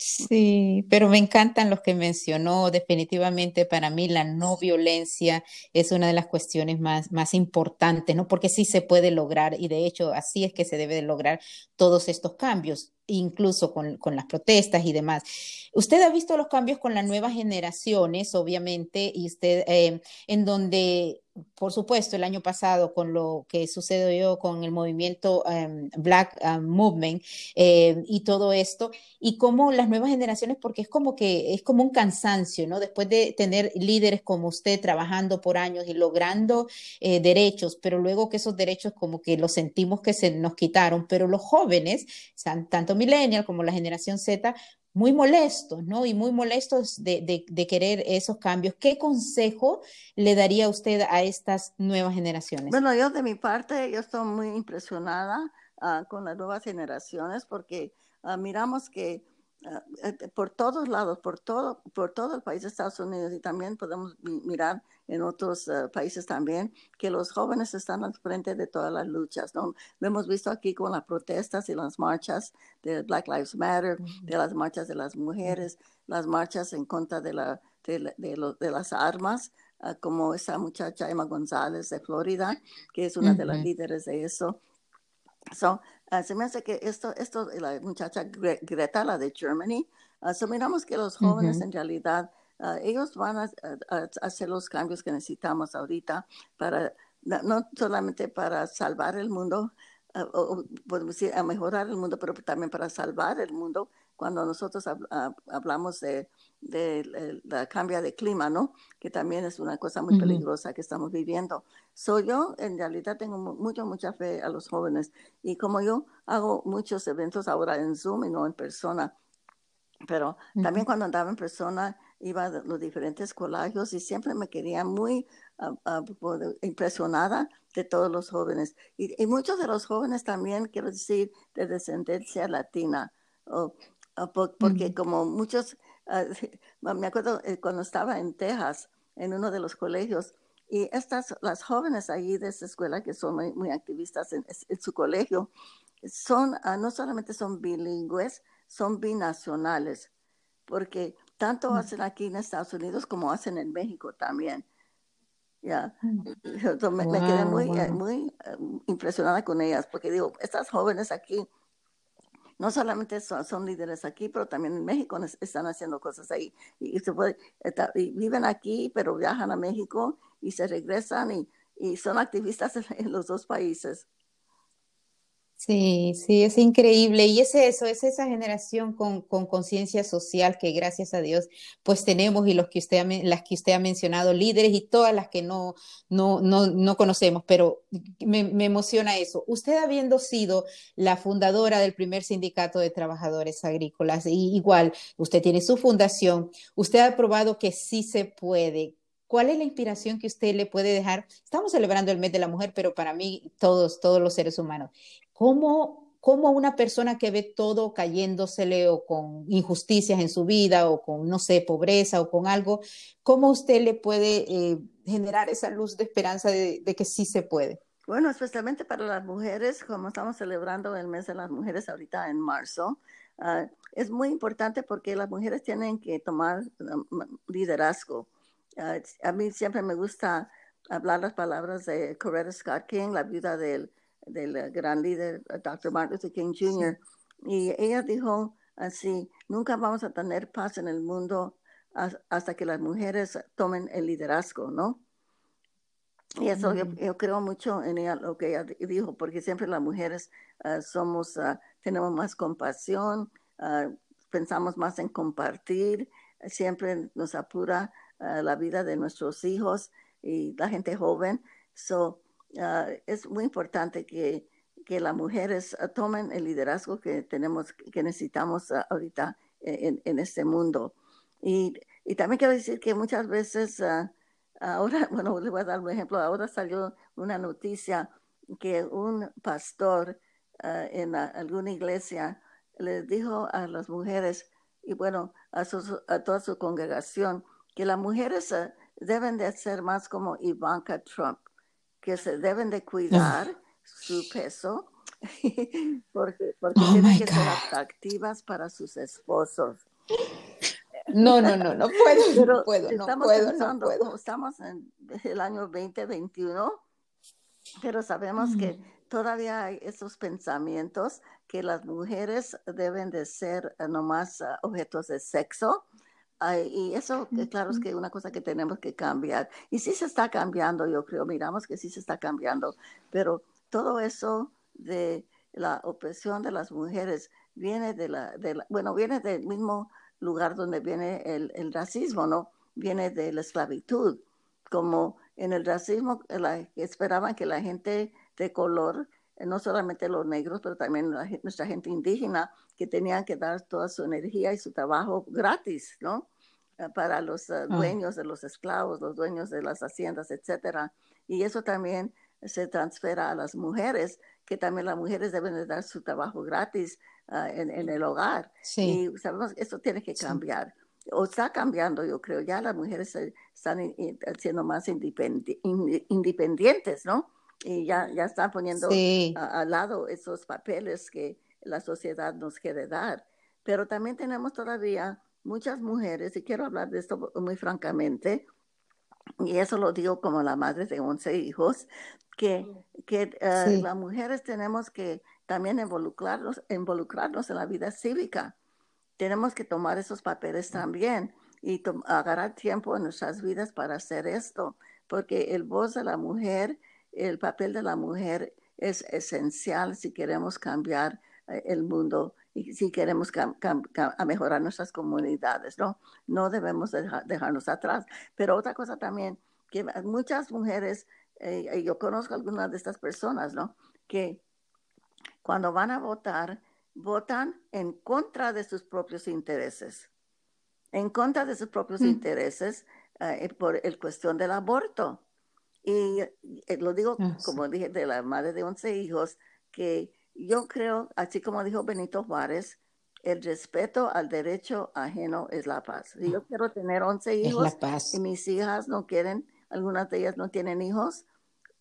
Sí, pero me encantan los que mencionó. Definitivamente para mí la no violencia es una de las cuestiones más, más importantes, ¿no? Porque sí se puede lograr y de hecho así es que se debe de lograr todos estos cambios incluso con, con, las protestas y demás. Usted ha visto los cambios con las nuevas generaciones, obviamente, y usted, eh, en donde, por supuesto, el año pasado, con lo que sucedió con el movimiento em, Black um, Movement eh, y todo esto, y cómo las nuevas generaciones, porque es como que es como un cansancio, ¿no? Después de tener líderes como usted trabajando por años y logrando eh, derechos, pero luego que esos derechos como que los sentimos que se nos quitaron, pero los jóvenes, tanto millennial como la generación Z, muy molestos, ¿no? Y muy molestos de, querer esos cambios. ¿Qué consejo le daría usted a estas nuevas generaciones? Bueno, yo de mi parte, yo estoy muy impresionada ah, con las nuevas generaciones porque ah, miramos que ah, eh, por todos lados, por todo, por todo el país de Estados Unidos y también podemos mirar en otros eh, países también, que los jóvenes están al frente de todas las luchas. ¿no? Lo hemos visto aquí con las protestas y las marchas de Black Lives Matter, de las marchas de las mujeres, las marchas en contra de, la, de, de, las armas, ah, como esa muchacha Emma González de Florida, que es una de las líderes de eso. So, uh, se me hace que esto, esto la muchacha Greta, la de Germany, uh, miramos que los jóvenes en realidad ah, ellos van a, hacer los cambios que necesitamos ahorita para, no solamente para salvar el mundo, o, podemos decir, a mejorar el mundo, pero también para salvar el mundo cuando nosotros hablamos de, de, la cambio de clima, ¿no? Que también es una cosa muy peligrosa que estamos viviendo. Soy yo, en realidad, tengo mucha, mucha fe a los jóvenes. Y como yo hago muchos eventos ahora en Zoom y no en persona, pero también cuando andaba en persona, iba a los diferentes colegios y siempre me quería muy impresionada de todos los jóvenes. Y, y, muchos de los jóvenes también, quiero decir, de descendencia latina. O, Ah, porque como muchos, ah, me acuerdo eh, cuando estaba en Texas, en uno de los colegios, y estas, las jóvenes allí de esa escuela que son muy, activistas en, su colegio, son, ah, no solamente son bilingües, son binacionales, porque tanto mm. hacen aquí en Estados Unidos como hacen en México también. Ya, mm. me, quedé muy, eh, muy eh, impresionada con ellas, porque digo, estas jóvenes aquí, no solamente son, líderes aquí, pero también en México están haciendo cosas ahí. Y, se puede, viven aquí, pero viajan a México y se regresan y, y son activistas en los dos países. Sí, sí, es increíble. Y es eso, es esa generación con, conciencia social que gracias a Dios pues tenemos y los que usted las que usted ha mencionado, líderes y todas las que no, no, no, no conocemos, pero me, emociona eso. Usted habiendo sido la fundadora del primer sindicato de trabajadores agrícolas, y igual usted tiene su fundación, usted ha probado que sí se puede, ¿Cuál es la inspiración que usted le puede dejar? Estamos celebrando el mes de la mujer, pero para mí todos, todos los seres humanos. ¿Cómo, cómo una persona que ve todo cayéndosele o con injusticias en su vida o con, no sé, pobreza o con algo, cómo usted le puede eh, generar esa luz de esperanza de, que sí se puede? Bueno, especialmente para las mujeres, como estamos celebrando el mes de las mujeres ahorita en marzo, ah, es muy importante porque las mujeres tienen que tomar um, liderazgo. Ah, a mí siempre me gusta hablar las palabras de Coretta Scott King, la viuda del, del gran líder Dr. Martin Luther King Jr. Y ella dijo así, nunca vamos a tener paz en el mundo hasta que las mujeres tomen el liderazgo, ¿no? Y eso yo, creo mucho en ella, lo que ella dijo, porque siempre las mujeres ah, somos, ah, tenemos más compasión, pensamos más en compartir, siempre nos apura la vida de nuestros hijos y la gente joven. So, ah, es muy importante que, que las mujeres ah, tomen el liderazgo que tenemos, que necesitamos ah, ahorita en, este mundo. Y, y, también quiero decir que muchas veces, ahora, bueno, le voy a dar un ejemplo, ahora salió una noticia que un pastor en alguna iglesia le dijo a las mujeres y bueno, a, a toda su congregación, que las mujeres eh, deben de ser más como Ivanka Trump, que se deben de cuidar su peso porque, porque oh tienen que ser atractivas para sus esposos. No, no, no, no puedo, no puedo, estamos puedo, no Estamos en el año 2021, pero sabemos que mm. todavía hay esos pensamientos que las mujeres deben de ser eh, nomás eh, objetos de sexo y eso, claro, es que una cosa que tenemos que cambiar. Y sí se está cambiando, yo creo, miramos que sí se está cambiando, pero todo eso de la opresión de las mujeres viene de la, de bueno, viene del mismo lugar donde viene el, el, racismo, ¿no? Viene de la esclavitud. Como en el racismo la, esperaban que la gente de color, eh, no solamente los negros, pero también nuestra gente indígena, que tenían que dar toda su energía y su trabajo gratis, ¿no? Eh, para los eh, ah. dueños de los esclavos, los dueños de las haciendas, etcétera. Y eso también se transfiera a las mujeres, que también las mujeres deben de dar su trabajo gratis ah, en, el hogar. Y sabemos que eso tiene que cambiar. O está cambiando, yo creo. Ya las mujeres están siendo más independientes, ¿no? Y ya, ya están poniendo al lado esos papeles que la sociedad nos quiere dar. Pero también tenemos todavía muchas mujeres, y quiero hablar de esto muy francamente, y eso lo digo como la madre de 11 hijos, que, que eh, las mujeres tenemos que también involucrarnos, involucrarnos en la vida cívica. Tenemos que tomar esos papeles también. y agarrar tiempo en nuestras vidas para hacer esto, porque el voz de la mujer, el papel de la mujer es esencial si queremos cambiar eh, el mundo y si queremos mejorar nuestras comunidades, ¿no? No debemos dejarnos atrás. Pero otra cosa también, que muchas mujeres, eh, yo conozco algunas de estas personas, ¿no? Que cuando van a votar, votan en contra de sus propios intereses, en contra de sus propios mm. intereses eh, por el cuestión del aborto. Y eh, lo digo, ah, como dije, de la madre de 11 hijos, que yo creo, así como dijo Benito Juárez, el respeto al derecho ajeno es la paz. yo ah. quiero tener 11 hijos y mis hijas no quieren, algunas de ellas no tienen hijos,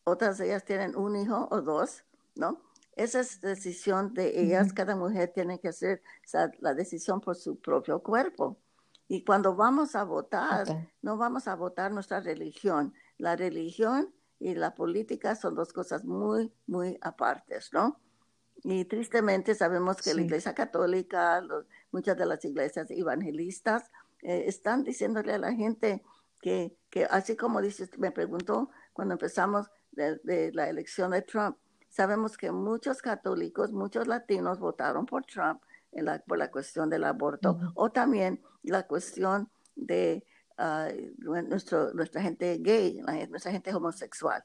otras de ellas tienen un hijo o dos, ¿no? Esa es decisión de ellas, cada mujer tiene que hacer la decisión por su propio cuerpo. Y cuando vamos a votar, no vamos a votar nuestra religión. La religión y la política son dos cosas muy, muy apartes, ¿no? Y tristemente sabemos que la Iglesia Católica, muchas de las iglesias evangelistas, eh, están diciéndole a la gente que, que, así como dice, me preguntó cuando empezamos de, la elección de Trump, sabemos que muchos católicos, muchos latinos votaron por Trump en la, por la cuestión del aborto o también la cuestión de ah, nuestro, nuestra gente gay, nuestra gente homosexual.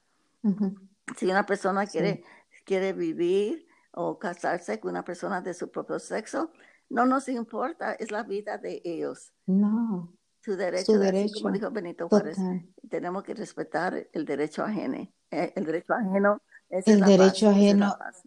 Si una persona quiere, quiere vivir o casarse con una persona de su propio sexo, no nos importa, es la vida de ellos. No. Su derecho, Su derecho. como dijo Benito Juárez, tenemos que respetar el derecho ajeno. Eh, el derecho ajeno es el derecho ajeno es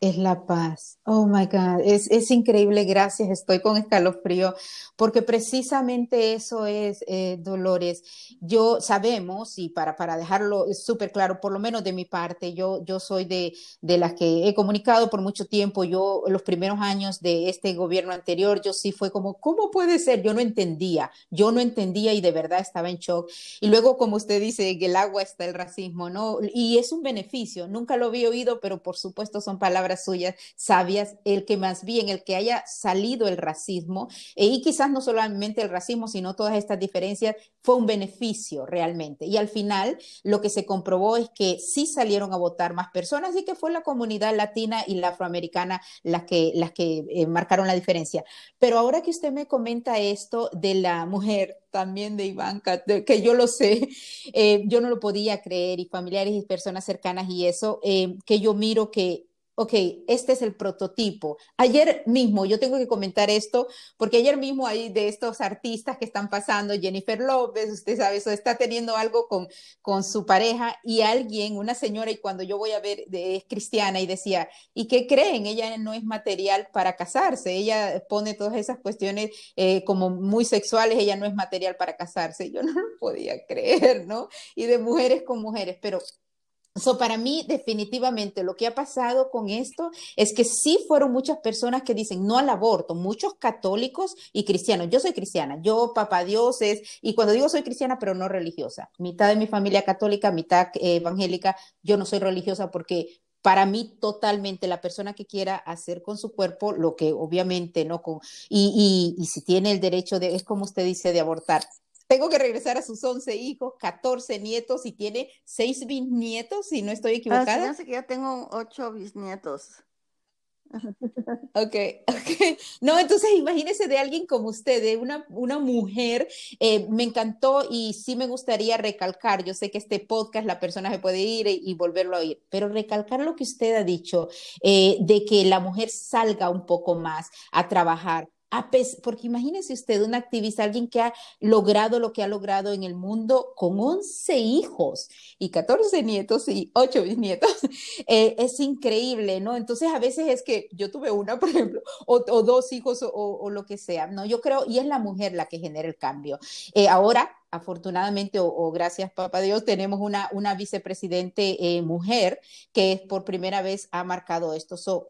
la paz. Oh my God, es, es, increíble, gracias, estoy con escalofrío, porque precisamente eso es, eh, Dolores. Yo sabemos, y para, para dejarlo súper claro, por lo menos de mi parte, yo, yo soy de, de las que he comunicado por mucho tiempo. Yo, los primeros años de este gobierno anterior, yo sí fue como, ¿cómo puede ser? Yo no entendía, yo no entendía y de verdad estaba en shock. Y luego, como usted dice, en el agua está el racismo, ¿no? Y es un beneficio, nunca lo había oído, pero por supuesto son palabras suyas sabias, el que más bien, el que haya salido el racismo, eh, y quizás no solamente el racismo, sino todas estas diferencias, fue un beneficio realmente. Y al final lo que se comprobó es que sí salieron a votar más personas y que fue la comunidad latina y la afroamericana las que, las que eh, marcaron la diferencia. Pero ahora que usted me comenta esto de la mujer también de Ivanka, que yo lo sé, eh, yo no lo podía creer y familiares y personas cercanas y eso, que yo miro que ok, este es el prototipo. Ayer mismo, yo tengo que comentar esto, porque ayer mismo hay de estos artistas que están pasando, Jennifer López, usted sabe, eso está teniendo algo con, con su pareja y alguien, una señora, y cuando yo voy a ver, es cristiana y decía, ¿y qué creen? Ella no es material para casarse, ella pone todas esas cuestiones eh, como muy sexuales, ella no es material para casarse. Yo no lo podía creer, ¿no? Y de mujeres con mujeres, pero So, para mí, definitivamente, lo que ha pasado con esto es que sí fueron muchas personas que dicen no al aborto, muchos católicos y cristianos. Yo soy cristiana, yo, papá Dios es, y cuando digo soy cristiana, pero no religiosa, mitad de mi familia católica, mitad eh, evangélica, yo no soy religiosa porque para mí totalmente la persona que quiera hacer con su cuerpo lo que obviamente no con y, y, y si tiene el derecho de es como usted dice de abortar tengo que regresar a sus 11 hijos, 14 nietos y tiene 6 bisnietos, si no estoy equivocada. Ah, que ya tengo 8 bisnietos. Ok, ok. No, entonces imagínese de alguien como usted, de una, una mujer, eh, me encantó y sí me gustaría recalcar, yo sé que este podcast la persona se puede ir y, volverlo a oír, pero recalcar lo que usted ha dicho, eh, de que la mujer salga un poco más a trabajar, porque imagínese usted una activista, alguien que ha logrado lo que ha logrado en el mundo con 11 hijos y 14 nietos y 8 bisnietos, eh, es increíble, ¿no? Entonces a veces es que yo tuve una, por ejemplo, o, dos hijos o, lo que sea, ¿no? Yo creo, y es la mujer la que genera el cambio. Eh, ahora, afortunadamente o, gracias papá Dios, tenemos una, una vicepresidente eh, mujer que por primera vez ha marcado esto. So,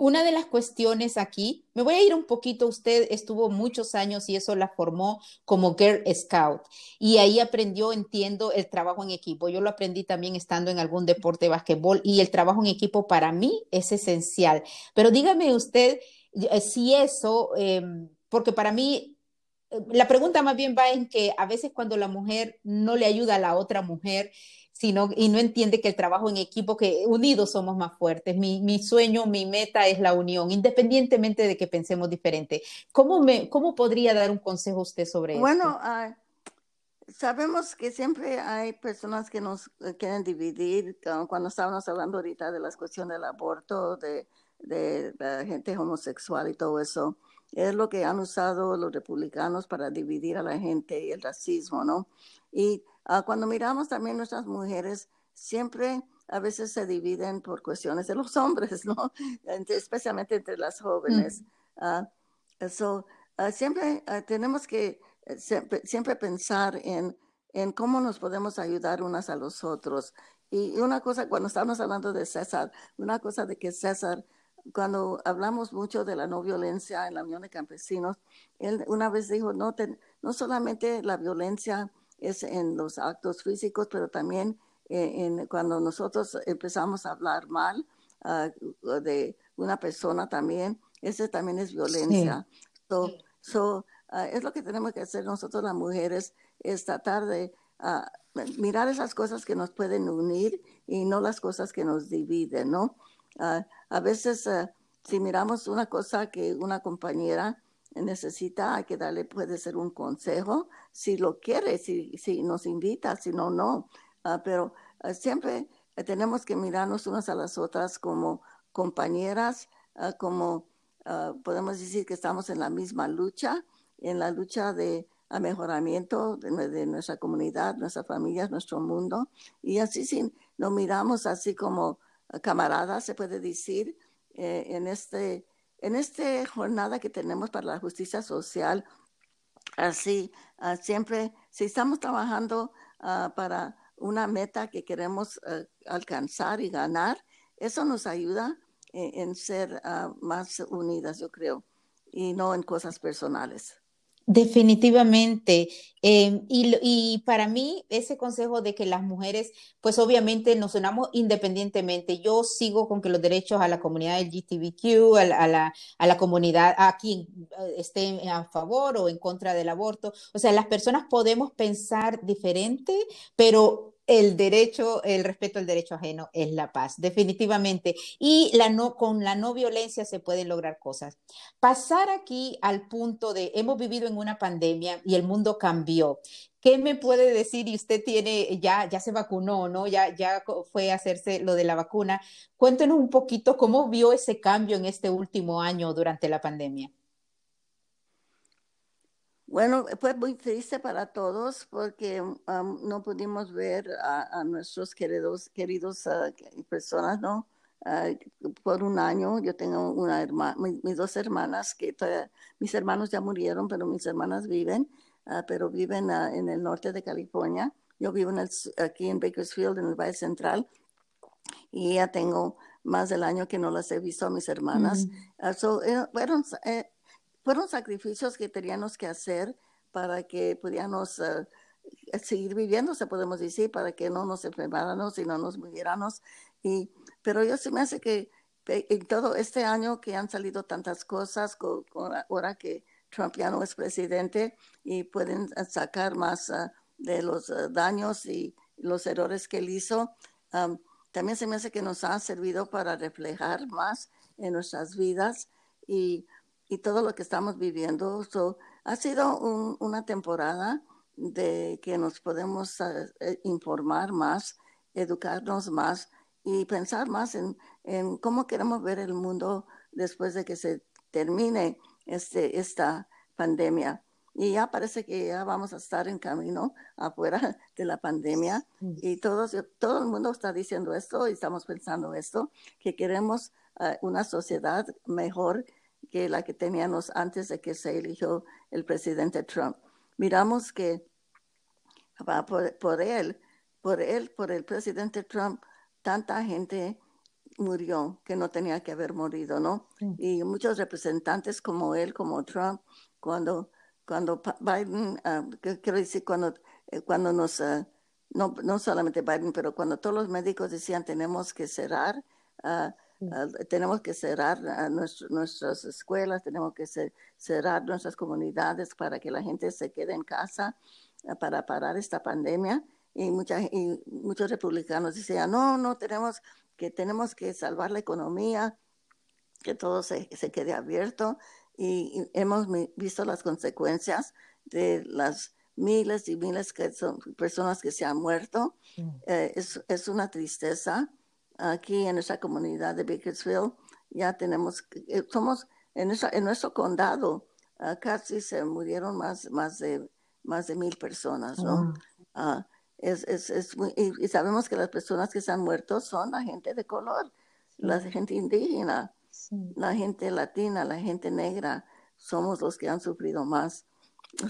una de las cuestiones aquí, me voy a ir un poquito, usted estuvo muchos años y eso la formó como Girl Scout y ahí aprendió, entiendo, el trabajo en equipo. Yo lo aprendí también estando en algún deporte de basquetbol y el trabajo en equipo para mí es esencial. Pero dígame usted eh, si eso, em, porque para mí la pregunta más bien va en que a veces cuando la mujer no le ayuda a la otra mujer, sino, y no entiende que el trabajo en equipo, que unidos somos más fuertes. Mi, mi sueño, mi meta es la unión, independientemente de que pensemos diferente. ¿Cómo, me, cómo podría dar un consejo usted sobre eso? Bueno, uh, sabemos que siempre hay personas que nos eh, quieren dividir. Cuando estábamos hablando ahorita de la cuestión del aborto, de, de la gente homosexual y todo eso, es lo que han usado los republicanos para dividir a la gente y el racismo, ¿no? Y uh, cuando miramos también nuestras mujeres, siempre a veces se dividen por cuestiones de los hombres, ¿no? Entre, especialmente entre las jóvenes. Uh, so, uh, siempre tenemos que eh, siempre, siempre pensar en, en cómo nos podemos ayudar unas a los otros. Y una cosa, cuando estamos hablando de César, una cosa de que César cuando hablamos mucho de la no violencia en la Unión de Campesinos, él una vez dijo, no, no solamente la violencia es en los actos físicos, pero también eh, en, cuando nosotros empezamos a hablar mal uh, de una persona también, ese también es violencia. So, so, uh, es lo que tenemos que hacer nosotros las mujeres, es tratar de uh, mirar esas cosas que nos pueden unir y no las cosas que nos dividen, ¿no? A veces, si miramos una cosa que una compañera necesita, que darle, puede ser un consejo, si lo quiere, si, si nos invita, si no, no. Uh, pero siempre tenemos que mirarnos unas a las otras como compañeras, como podemos decir que estamos en la misma lucha, en la lucha de mejoramiento de, de, nuestra comunidad, nuestras familias, nuestro mundo. Y así si nos miramos así como camaradas, se puede decir, eh, en este en esta jornada que tenemos para la justicia social, así uh, siempre, si estamos trabajando uh, para una meta que queremos uh, alcanzar y ganar, eso nos ayuda en, en ser más unidas, yo creo, y no en cosas personales. Definitivamente. Y, y, para mí, ese consejo de que las mujeres, pues obviamente nos sonamos independientemente. Yo sigo con que los derechos a la comunidad LGTBQ, a la, a la, a la comunidad, a quien eh, esté a favor o en contra del aborto. O sea, las personas podemos pensar diferente, pero el derecho, el respeto al derecho ajeno es la paz, definitivamente. Y la no, con la no violencia se pueden lograr cosas. Pasar aquí al punto de, hemos vivido en una pandemia y el mundo cambió. ¿Qué me puede decir? Y usted tiene, ya, ya se vacunó, ¿no? Ya, ya fue a hacerse lo de la vacuna. Cuéntenos un poquito cómo vio ese cambio en este último año durante la pandemia. Bueno, fue muy triste para todos porque um, no pudimos ver a, nuestros queridos, queridos uh, personas, ¿no? Uh, por un año. Yo tengo una hermana, mis, dos hermanas, que mis hermanos ya murieron, pero mis hermanas viven, uh, pero viven en el norte de California. Yo vivo en aquí en Bakersfield, en el Valle Central, y ya tengo más del año que no las he visto a mis hermanas. so, eh, fueron, eh, fueron sacrificios que teníamos que hacer para que pudiéramos uh, seguir viviendo, se podemos decir, para que no nos enfermáramos y no nos muriéramos. Y, pero yo se me hace que en todo este año que han salido tantas cosas, con, con ahora que Trump ya no es presidente y pueden sacar más uh, de los uh, daños y los errores que él hizo, um, también se me hace que nos ha servido para reflejar más en nuestras vidas y y todo lo que estamos viviendo. ha sido una temporada de que nos podemos eh, eh, informar más, educarnos más y pensar más en, en, cómo queremos ver el mundo después de que se termine este, esta pandemia. Y ya parece que ya vamos a estar en camino afuera de la pandemia y todos, todo el mundo está diciendo esto y estamos pensando esto, que queremos uh, una sociedad mejor que la que teníamos antes de que se eligió el presidente Trump. Miramos que por, por él, por él, por el presidente Trump, tanta gente murió que no tenía que haber morido, ¿no? Y muchos representantes como él, como Trump, cuando, cuando Biden, ah, quiero decir, cuando, eh, cuando nos, ah, no, no solamente Biden, pero cuando todos los médicos decían tenemos que cerrar, uh, Ah, tenemos que cerrar nuestras escuelas, tenemos que cerrar nuestras comunidades para que la gente se quede en casa ah, para parar esta pandemia. Y, y muchos republicanos decían, no, no, tenemos que, tenemos que salvar la economía, que todo se, se quede abierto. Y, hemos visto las consecuencias de las miles y miles de personas que se han muerto. Eh, es, es una tristeza aquí en esa comunidad de Bakersfield, ya tenemos, eh, somos en, en nuestro condado, casi se murieron más, más, de, más de mil personas, ¿no? Ah, es, es, es y, sabemos que las personas que se han muerto son la gente de color, la gente indígena, la gente latina, la gente negra, somos los que han sufrido más.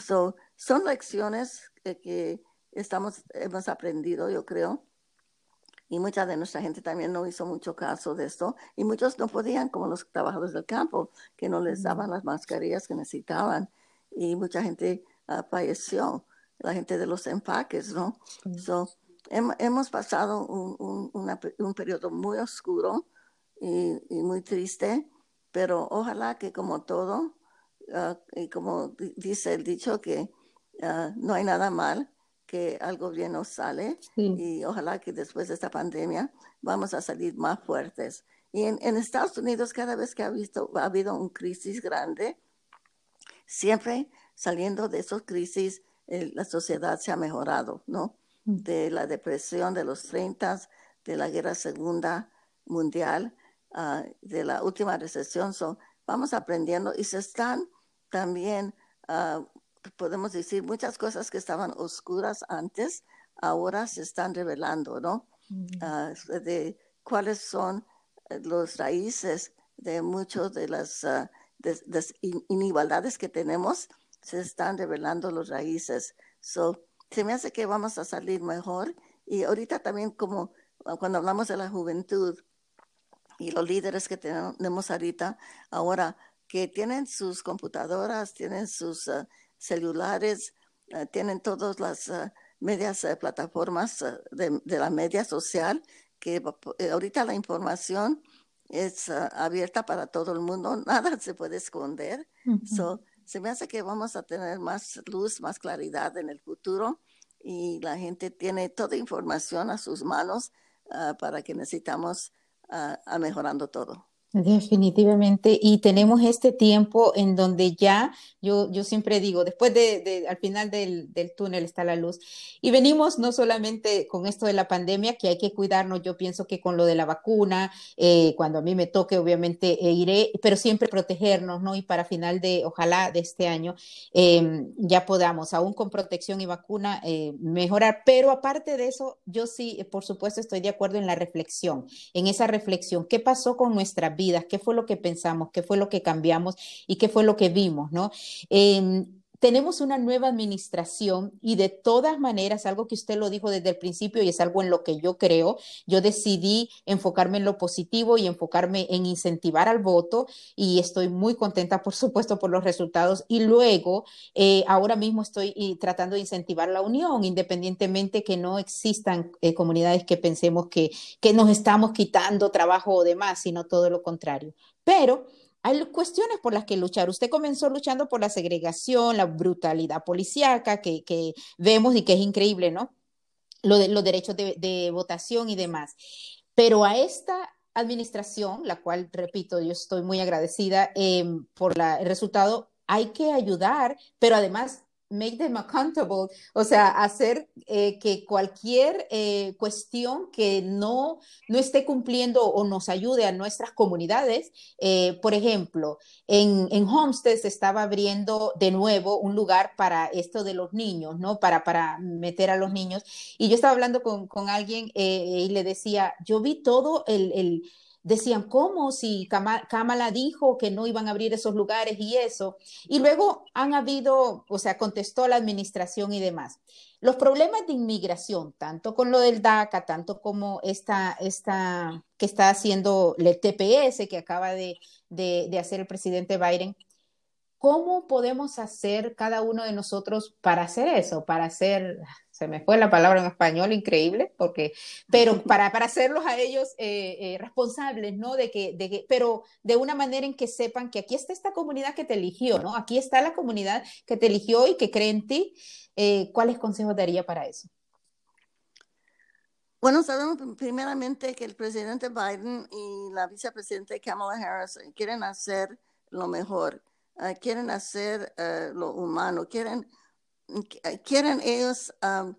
So, son lecciones que, que estamos, hemos aprendido, yo creo, y mucha de nuestra gente también no hizo mucho caso de esto y muchos no podían, como los trabajadores del campo, que no les daban las mascarillas que necesitaban y mucha gente uh, falleció, la gente de los empaques, ¿no? So, hemos pasado un, un, periodo muy oscuro y, muy triste, pero ojalá que como todo, uh, y como dice el dicho que uh, no hay nada mal, que algo bien nos sale y ojalá que después de esta pandemia vamos a salir más fuertes. Y en, Estados Unidos, cada vez que ha, visto, ha habido una crisis grande, siempre saliendo de esas crisis, la sociedad se ha mejorado, ¿no? Mm. De la depresión de los 30, de la guerra segunda mundial, ah, de la última recesión, vamos aprendiendo y se están también uh, podemos decir, muchas cosas que estaban oscuras antes, ahora se están revelando, ¿no? Ah, de cuáles son eh, los raíces de muchas de las uh, inigualdades que tenemos, se están revelando los raíces. So, se me hace que vamos a salir mejor. Y ahorita también como ah, cuando hablamos de la juventud y los líderes que tenemos ahorita, ahora que tienen sus computadoras, tienen sus celulares, eh, tienen todas las eh, medias eh, plataformas de, la media social, que ahorita la información es abierta para todo el mundo, nada se puede esconder. se me hace que vamos a tener más luz, más claridad en el futuro y la gente tiene toda información a sus manos para que necesitamos a mejorando todo. Definitivamente, y tenemos este tiempo en donde ya, yo, yo siempre digo, después de, al final del, del, túnel está la luz, y venimos no solamente con esto de la pandemia, que hay que cuidarnos, yo pienso que con lo de la vacuna, eh, cuando a mí me toque, obviamente eh, iré, pero siempre protegernos, ¿no? Y para final de, ojalá de este año, em, ya podamos, aún con protección y vacuna, eh, mejorar, pero aparte de eso, yo sí, por supuesto, estoy de acuerdo en la reflexión, en esa reflexión, ¿qué pasó con nuestra vidas, qué fue lo que pensamos, qué fue lo que cambiamos y qué fue lo que vimos, ¿no? Em, tenemos una nueva administración y de todas maneras, algo que usted lo dijo desde el principio y es algo en lo que yo creo, yo decidí enfocarme en lo positivo y enfocarme en incentivar al voto y estoy muy contenta, por supuesto, por los resultados. Y luego, eh, ahora mismo estoy tratando de incentivar la unión, independientemente que no existan eh, comunidades que pensemos que, que nos estamos quitando trabajo o demás, sino todo lo contrario. Pero hay cuestiones por las que luchar. Usted comenzó luchando por la segregación, la brutalidad policíaca que, vemos y que es increíble, ¿no? Lo de, los derechos de, votación y demás. Pero a esta administración, la cual, repito, yo estoy muy agradecida em, por el resultado, hay que ayudar, pero además make them accountable, o sea, hacer eh, que cualquier eh, cuestión que no, no esté cumpliendo o nos ayude a nuestras comunidades, eh, por ejemplo, en, en, Homestead se estaba abriendo de nuevo un lugar para esto de los niños, ¿no? Para, para meter a los niños. Y yo estaba hablando con, con alguien y le decía, yo vi todo el, el decían, ¿cómo? Si Kamala dijo que no iban a abrir esos lugares y eso. Y luego han habido, o sea, contestó la administración y demás. Los problemas de inmigración, tanto con lo del DACA, tanto como esta, esta que está haciendo el TPS que acaba de, de, hacer el presidente Biden, ¿Cómo podemos hacer cada uno de nosotros para hacer eso? Para hacer, se me fue la palabra en español, increíble, porque, pero para, para hacerlos a ellos eh, eh, responsables, ¿no? De que, de que, pero de una manera en que sepan que aquí está esta comunidad que te eligió, ¿no? Aquí está la comunidad que te eligió y que cree en ti. Eh, ¿Cuáles consejos daría para eso? Bueno, sabemos primeramente que el presidente Biden y la vicepresidenta Kamala Harris quieren hacer lo mejor Ah, quieren hacer uh, lo humano, quieren, quieren ellos um,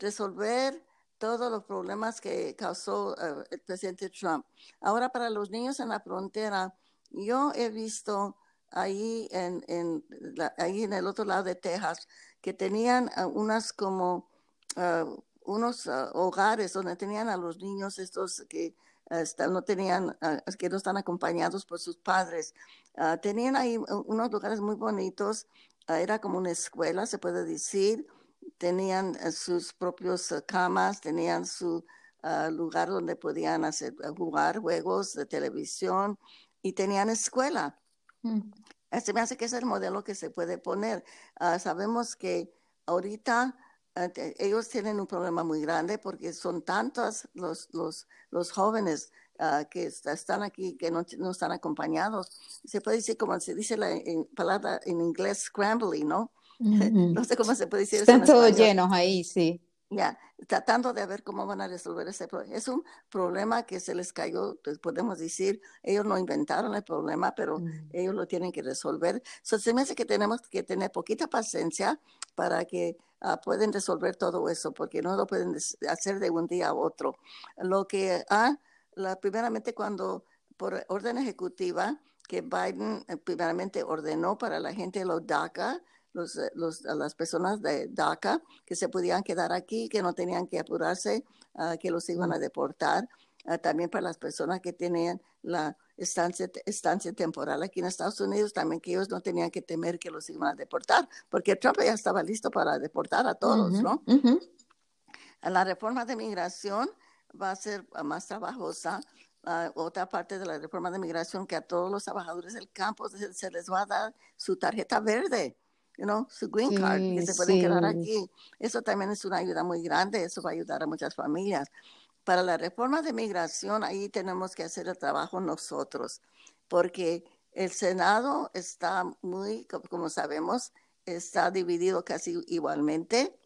resolver todos los problemas que causó el presidente Trump. Ahora, para los niños en la frontera, yo he visto ahí en, en, la, ahí en el otro lado de Texas que tenían unas como unos hogares donde tenían a los niños estos que no tenían, que no están acompañados por sus padres. Ah, tenían ahí unos lugares muy bonitos, ah, era como una escuela, se puede decir. Tenían eh, sus propios camas, tenían su ah, lugar donde podían hacer, jugar juegos de televisión y tenían escuela. Mm. Se me hace que es el modelo que se puede poner. sabemos que ahorita ellos tienen un problema muy grande porque son tantos los, los, los jóvenes uh, que están aquí, que no, no, están acompañados. Se puede decir, como se dice la en, palabra en inglés, scrambling, ¿no? Mm -hmm. no sé cómo se puede decir Están todos llenos ahí, sí. Ya, tratando de ver cómo van a resolver ese problema. Es un problema que se les cayó, pues podemos decir, ellos no inventaron el problema, pero mm. ellos lo tienen que resolver. So, se me hace que tenemos que tener poquita paciencia para que uh, pueden resolver todo eso, porque no lo pueden hacer de un día a otro. Lo que ha... Uh, la, primeramente cuando por orden ejecutiva que Biden eh, primeramente ordenó para la gente de los DACA, los, eh, los, a las personas de DACA, que se podían quedar aquí, que no tenían que apurarse, uh, que los iban a deportar. Uh, también para las personas que tenían la estancia, estancia temporal aquí en Estados Unidos, también que ellos no tenían que temer que los iban a deportar, porque Trump ya estaba listo para deportar a todos, uh -huh, ¿no? -huh. La reforma de migración va a ser más trabajosa. Uh, otra parte de la reforma de migración que a todos los trabajadores del campo se, se les va a dar su tarjeta verde, you know, su green sí, card, que se pueden sí. quedar aquí. Eso también es una ayuda muy grande, eso va a ayudar a muchas familias. Para la reforma de migración, ahí tenemos que hacer el trabajo nosotros, porque el Senado está muy, como sabemos, está dividido casi igualmente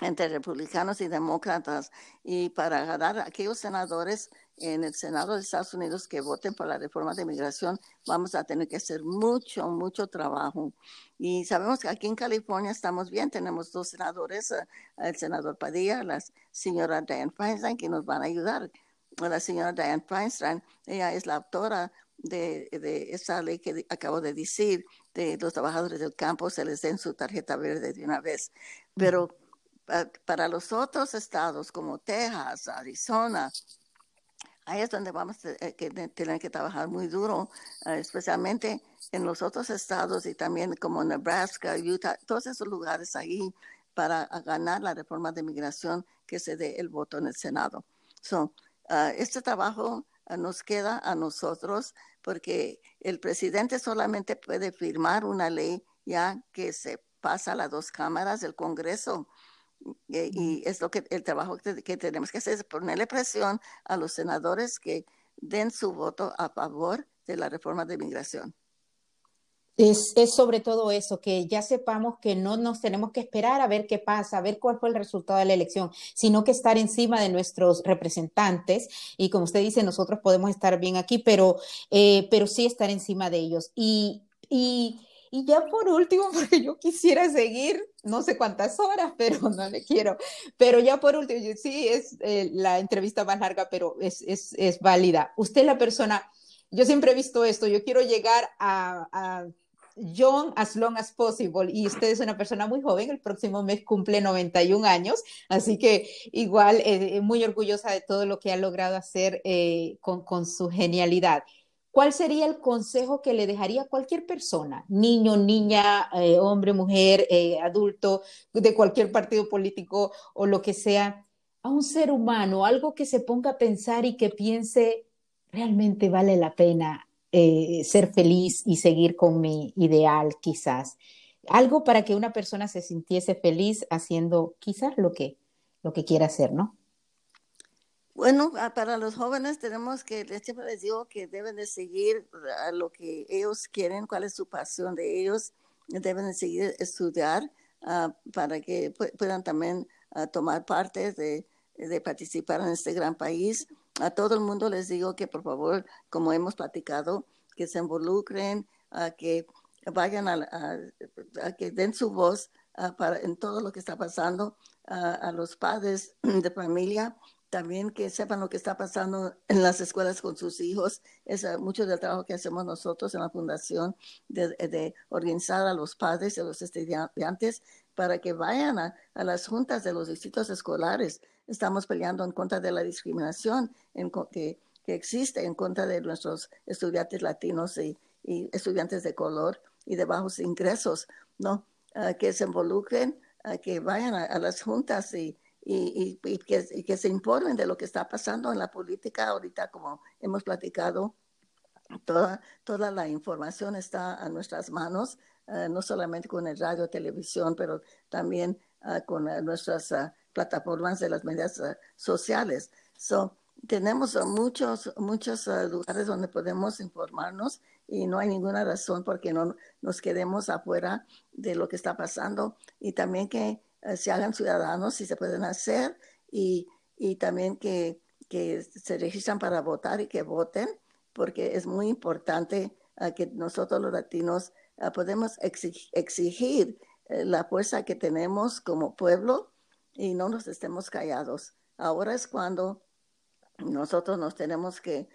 entre republicanos y demócratas y para ganar aquellos senadores en el Senado de Estados Unidos que voten por la reforma de migración, vamos a tener que hacer mucho, mucho trabajo. Y sabemos que aquí en California estamos bien, tenemos dos senadores, eh, el senador Padilla, la señora Diane Feinstein, que nos van a ayudar. La señora Diane Feinstein, ella es la autora de, de, esa ley que acabo de decir, de los trabajadores del campo se les den su tarjeta verde de una vez. Pero para los otros estados como Texas, Arizona, ahí es donde vamos a eh, tener que trabajar muy duro, eh, especialmente en los otros estados y también como Nebraska, Utah, todos esos lugares ahí para ganar la reforma de migración que se dé el voto en el Senado. So, uh, este trabajo uh, nos queda a nosotros porque el presidente solamente puede firmar una ley ya que se pasa a las dos cámaras del Congreso y, es lo que el trabajo que, tenemos que hacer es ponerle presión a los senadores que den su voto a favor de la reforma de migración. Es, es, sobre todo eso, que ya sepamos que no nos tenemos que esperar a ver qué pasa, a ver cuál fue el resultado de la elección, sino que estar encima de nuestros representantes. Y como usted dice, nosotros podemos estar bien aquí, pero, eh, pero sí estar encima de ellos. Y y ya por último, porque yo quisiera seguir no sé cuántas horas, pero no le quiero. Pero ya por último, sí, es eh, la entrevista más larga, pero es, es, es, válida. Usted la persona, yo siempre he visto esto, yo quiero llegar a, a young as long as possible y usted es una persona muy joven, el próximo mes cumple 91 años, así que igual eh, muy orgullosa de todo lo que ha logrado hacer eh, con, con su genialidad. ¿Cuál sería el consejo que le dejaría a cualquier persona, niño, niña, eh, hombre, mujer, eh, adulto, de cualquier partido político o lo que sea, a un ser humano, algo que se ponga a pensar y que piense, realmente vale la pena eh, ser feliz y seguir con mi ideal quizás. Algo para que una persona se sintiese feliz haciendo quizás lo que, lo que quiera hacer, ¿no? Bueno, ah, para los jóvenes tenemos que, siempre les digo que deben de seguir a lo que ellos quieren, cuál es su pasión de ellos, deben de seguir estudiar ah, para que puedan también ah, tomar parte de, participar en este gran país. A todo el mundo les digo que por favor, como hemos platicado, que se involucren, que vayan a, a, que den su voz para, en todo lo que está pasando a los padres de familia también que sepan lo que está pasando en las escuelas con sus hijos. Es eh, mucho del trabajo que hacemos nosotros en la fundación de, organizar a los padres y a los estudiantes para que vayan a, las juntas de los distritos escolares. Estamos peleando en contra de la discriminación en, que, existe en contra de nuestros estudiantes latinos y, estudiantes de color y de bajos ingresos, ¿no? Ah, que se involucren, ah, que vayan a las juntas y, y, que, se informen de lo que está pasando en la política ahorita, como hemos platicado. Toda, toda la información está a nuestras manos, eh, no solamente con el radio, televisión, pero también eh, con eh, nuestras plataformas de las medias sociales. So, tenemos muchos, muchos lugares donde podemos informarnos y no hay ninguna razón por qué no nos quedemos afuera de lo que está pasando y también que se hagan ciudadanos, si se pueden hacer, y, y también que, que, se registran para votar y que voten, porque es muy importante uh, que nosotros los latinos uh, podemos exigir, exigir la fuerza que tenemos como pueblo y no nos estemos callados. Ahora es cuando nosotros nos tenemos que,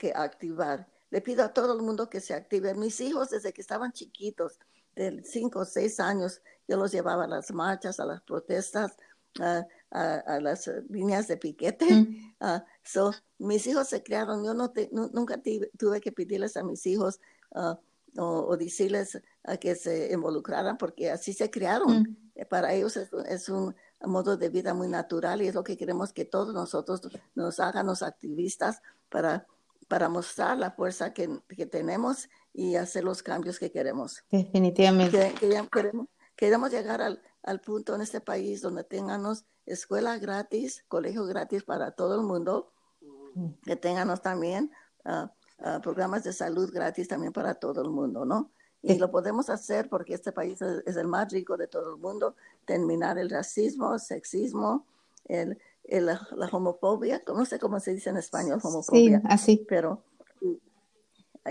que activar. Le pido a todo el mundo que se active. Mis hijos desde que estaban chiquitos, de cinco o seis años, yo los llevaba a las marchas, a las protestas, a, a, las líneas de piquete. Ah, so, mis hijos se criaron, yo no, nunca tuve que pedirles a mis hijos ah, o, decirles a que se involucraran porque así se criaron. Eh, para ellos es, un modo de vida muy natural y es lo que queremos que todos nosotros nos hagan los activistas para, para mostrar la fuerza que, que tenemos y hacer los cambios que queremos. Definitivamente. queremos, queremos llegar al, al, punto en este país donde tengamos escuela gratis, colegio gratis para todo el mundo, que tengamos también uh, uh, programas de salud gratis también para todo el mundo, ¿no? Y lo podemos hacer porque este país es, el más rico de todo el mundo, terminar el racismo, el sexismo, el, el, la homofobia, no sé cómo se dice en español, homofobia. Sí, así. Pero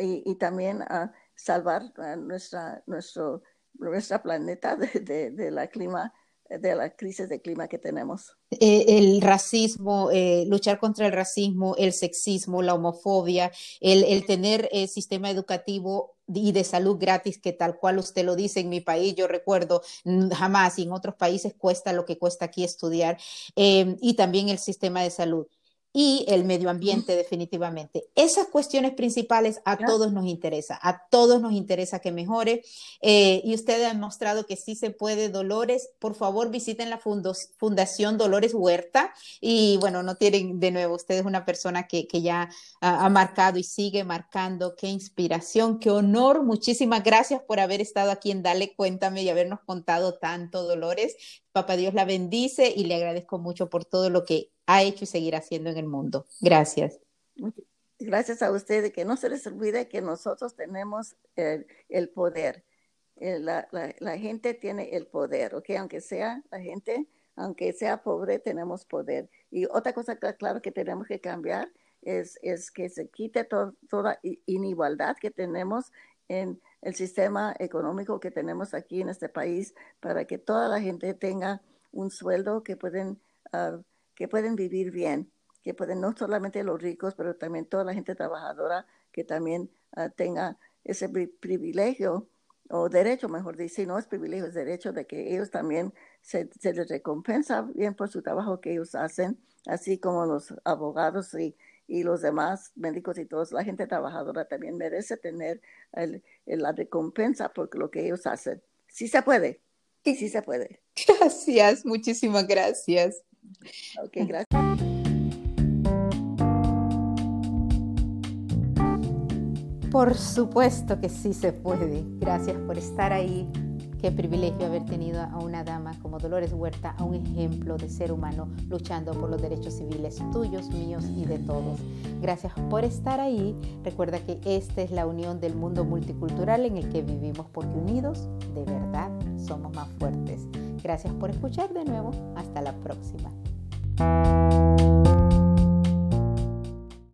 y, también a salvar nuestra, nuestro, nuestra planeta de, la clima de la crisis de clima que tenemos. Eh, el racismo, eh, luchar contra el racismo, el sexismo, la homofobia, el, el tener el eh, sistema educativo y de salud gratis, que tal cual usted lo dice en mi país, yo recuerdo, jamás y en otros países cuesta lo que cuesta aquí estudiar, y también el sistema de salud y el medio ambiente definitivamente. Esas cuestiones principales a todos nos interesa, a todos nos interesa que mejore eh, y usted ha demostrado que sí se puede. Dolores, por favor visiten la Fundación Dolores Huerta y bueno, no tienen de nuevo, usted es una persona que, que ya ha marcado y sigue marcando. Qué inspiración, qué honor. Muchísimas gracias por haber estado aquí en Dale Cuéntame y habernos contado tanto, Dolores. Papá Dios la bendice y le agradezco mucho por todo lo que ha hecho y seguirá haciendo en el mundo. Gracias. Gracias a ustedes, que no se les olvide que nosotros tenemos el, poder. Eh, la, la, gente tiene el poder, ¿ok? Aunque sea la gente, aunque sea pobre, tenemos poder. Y otra cosa, claro, que tenemos que cambiar es, es que se quite toda inigualdad que tenemos en el sistema económico que tenemos aquí en este país para que toda la gente tenga un sueldo que pueden uh, que pueden vivir bien, que pueden no solamente los ricos, pero también toda la gente trabajadora que también ah, tenga ese privilegio o derecho, mejor decir, no es privilegio, es derecho de que ellos también se, les recompensa bien por su trabajo que ellos hacen, así como los abogados y, los demás médicos y todos, la gente trabajadora también merece tener la recompensa por lo que ellos hacen. Sí se puede, sí se puede. Gracias, muchísimas gracias. Ok, gracias. Por supuesto que sí se puede. Gracias por estar ahí. Qué privilegio haber tenido a una dama como Dolores Huerta, a un ejemplo de ser humano luchando por los derechos civiles tuyos, míos y de todos. Gracias por estar ahí. Recuerda que esta es la unión del mundo multicultural en el que vivimos porque unidos de verdad somos más fuertes. Gracias por escuchar de nuevo. Hasta la próxima.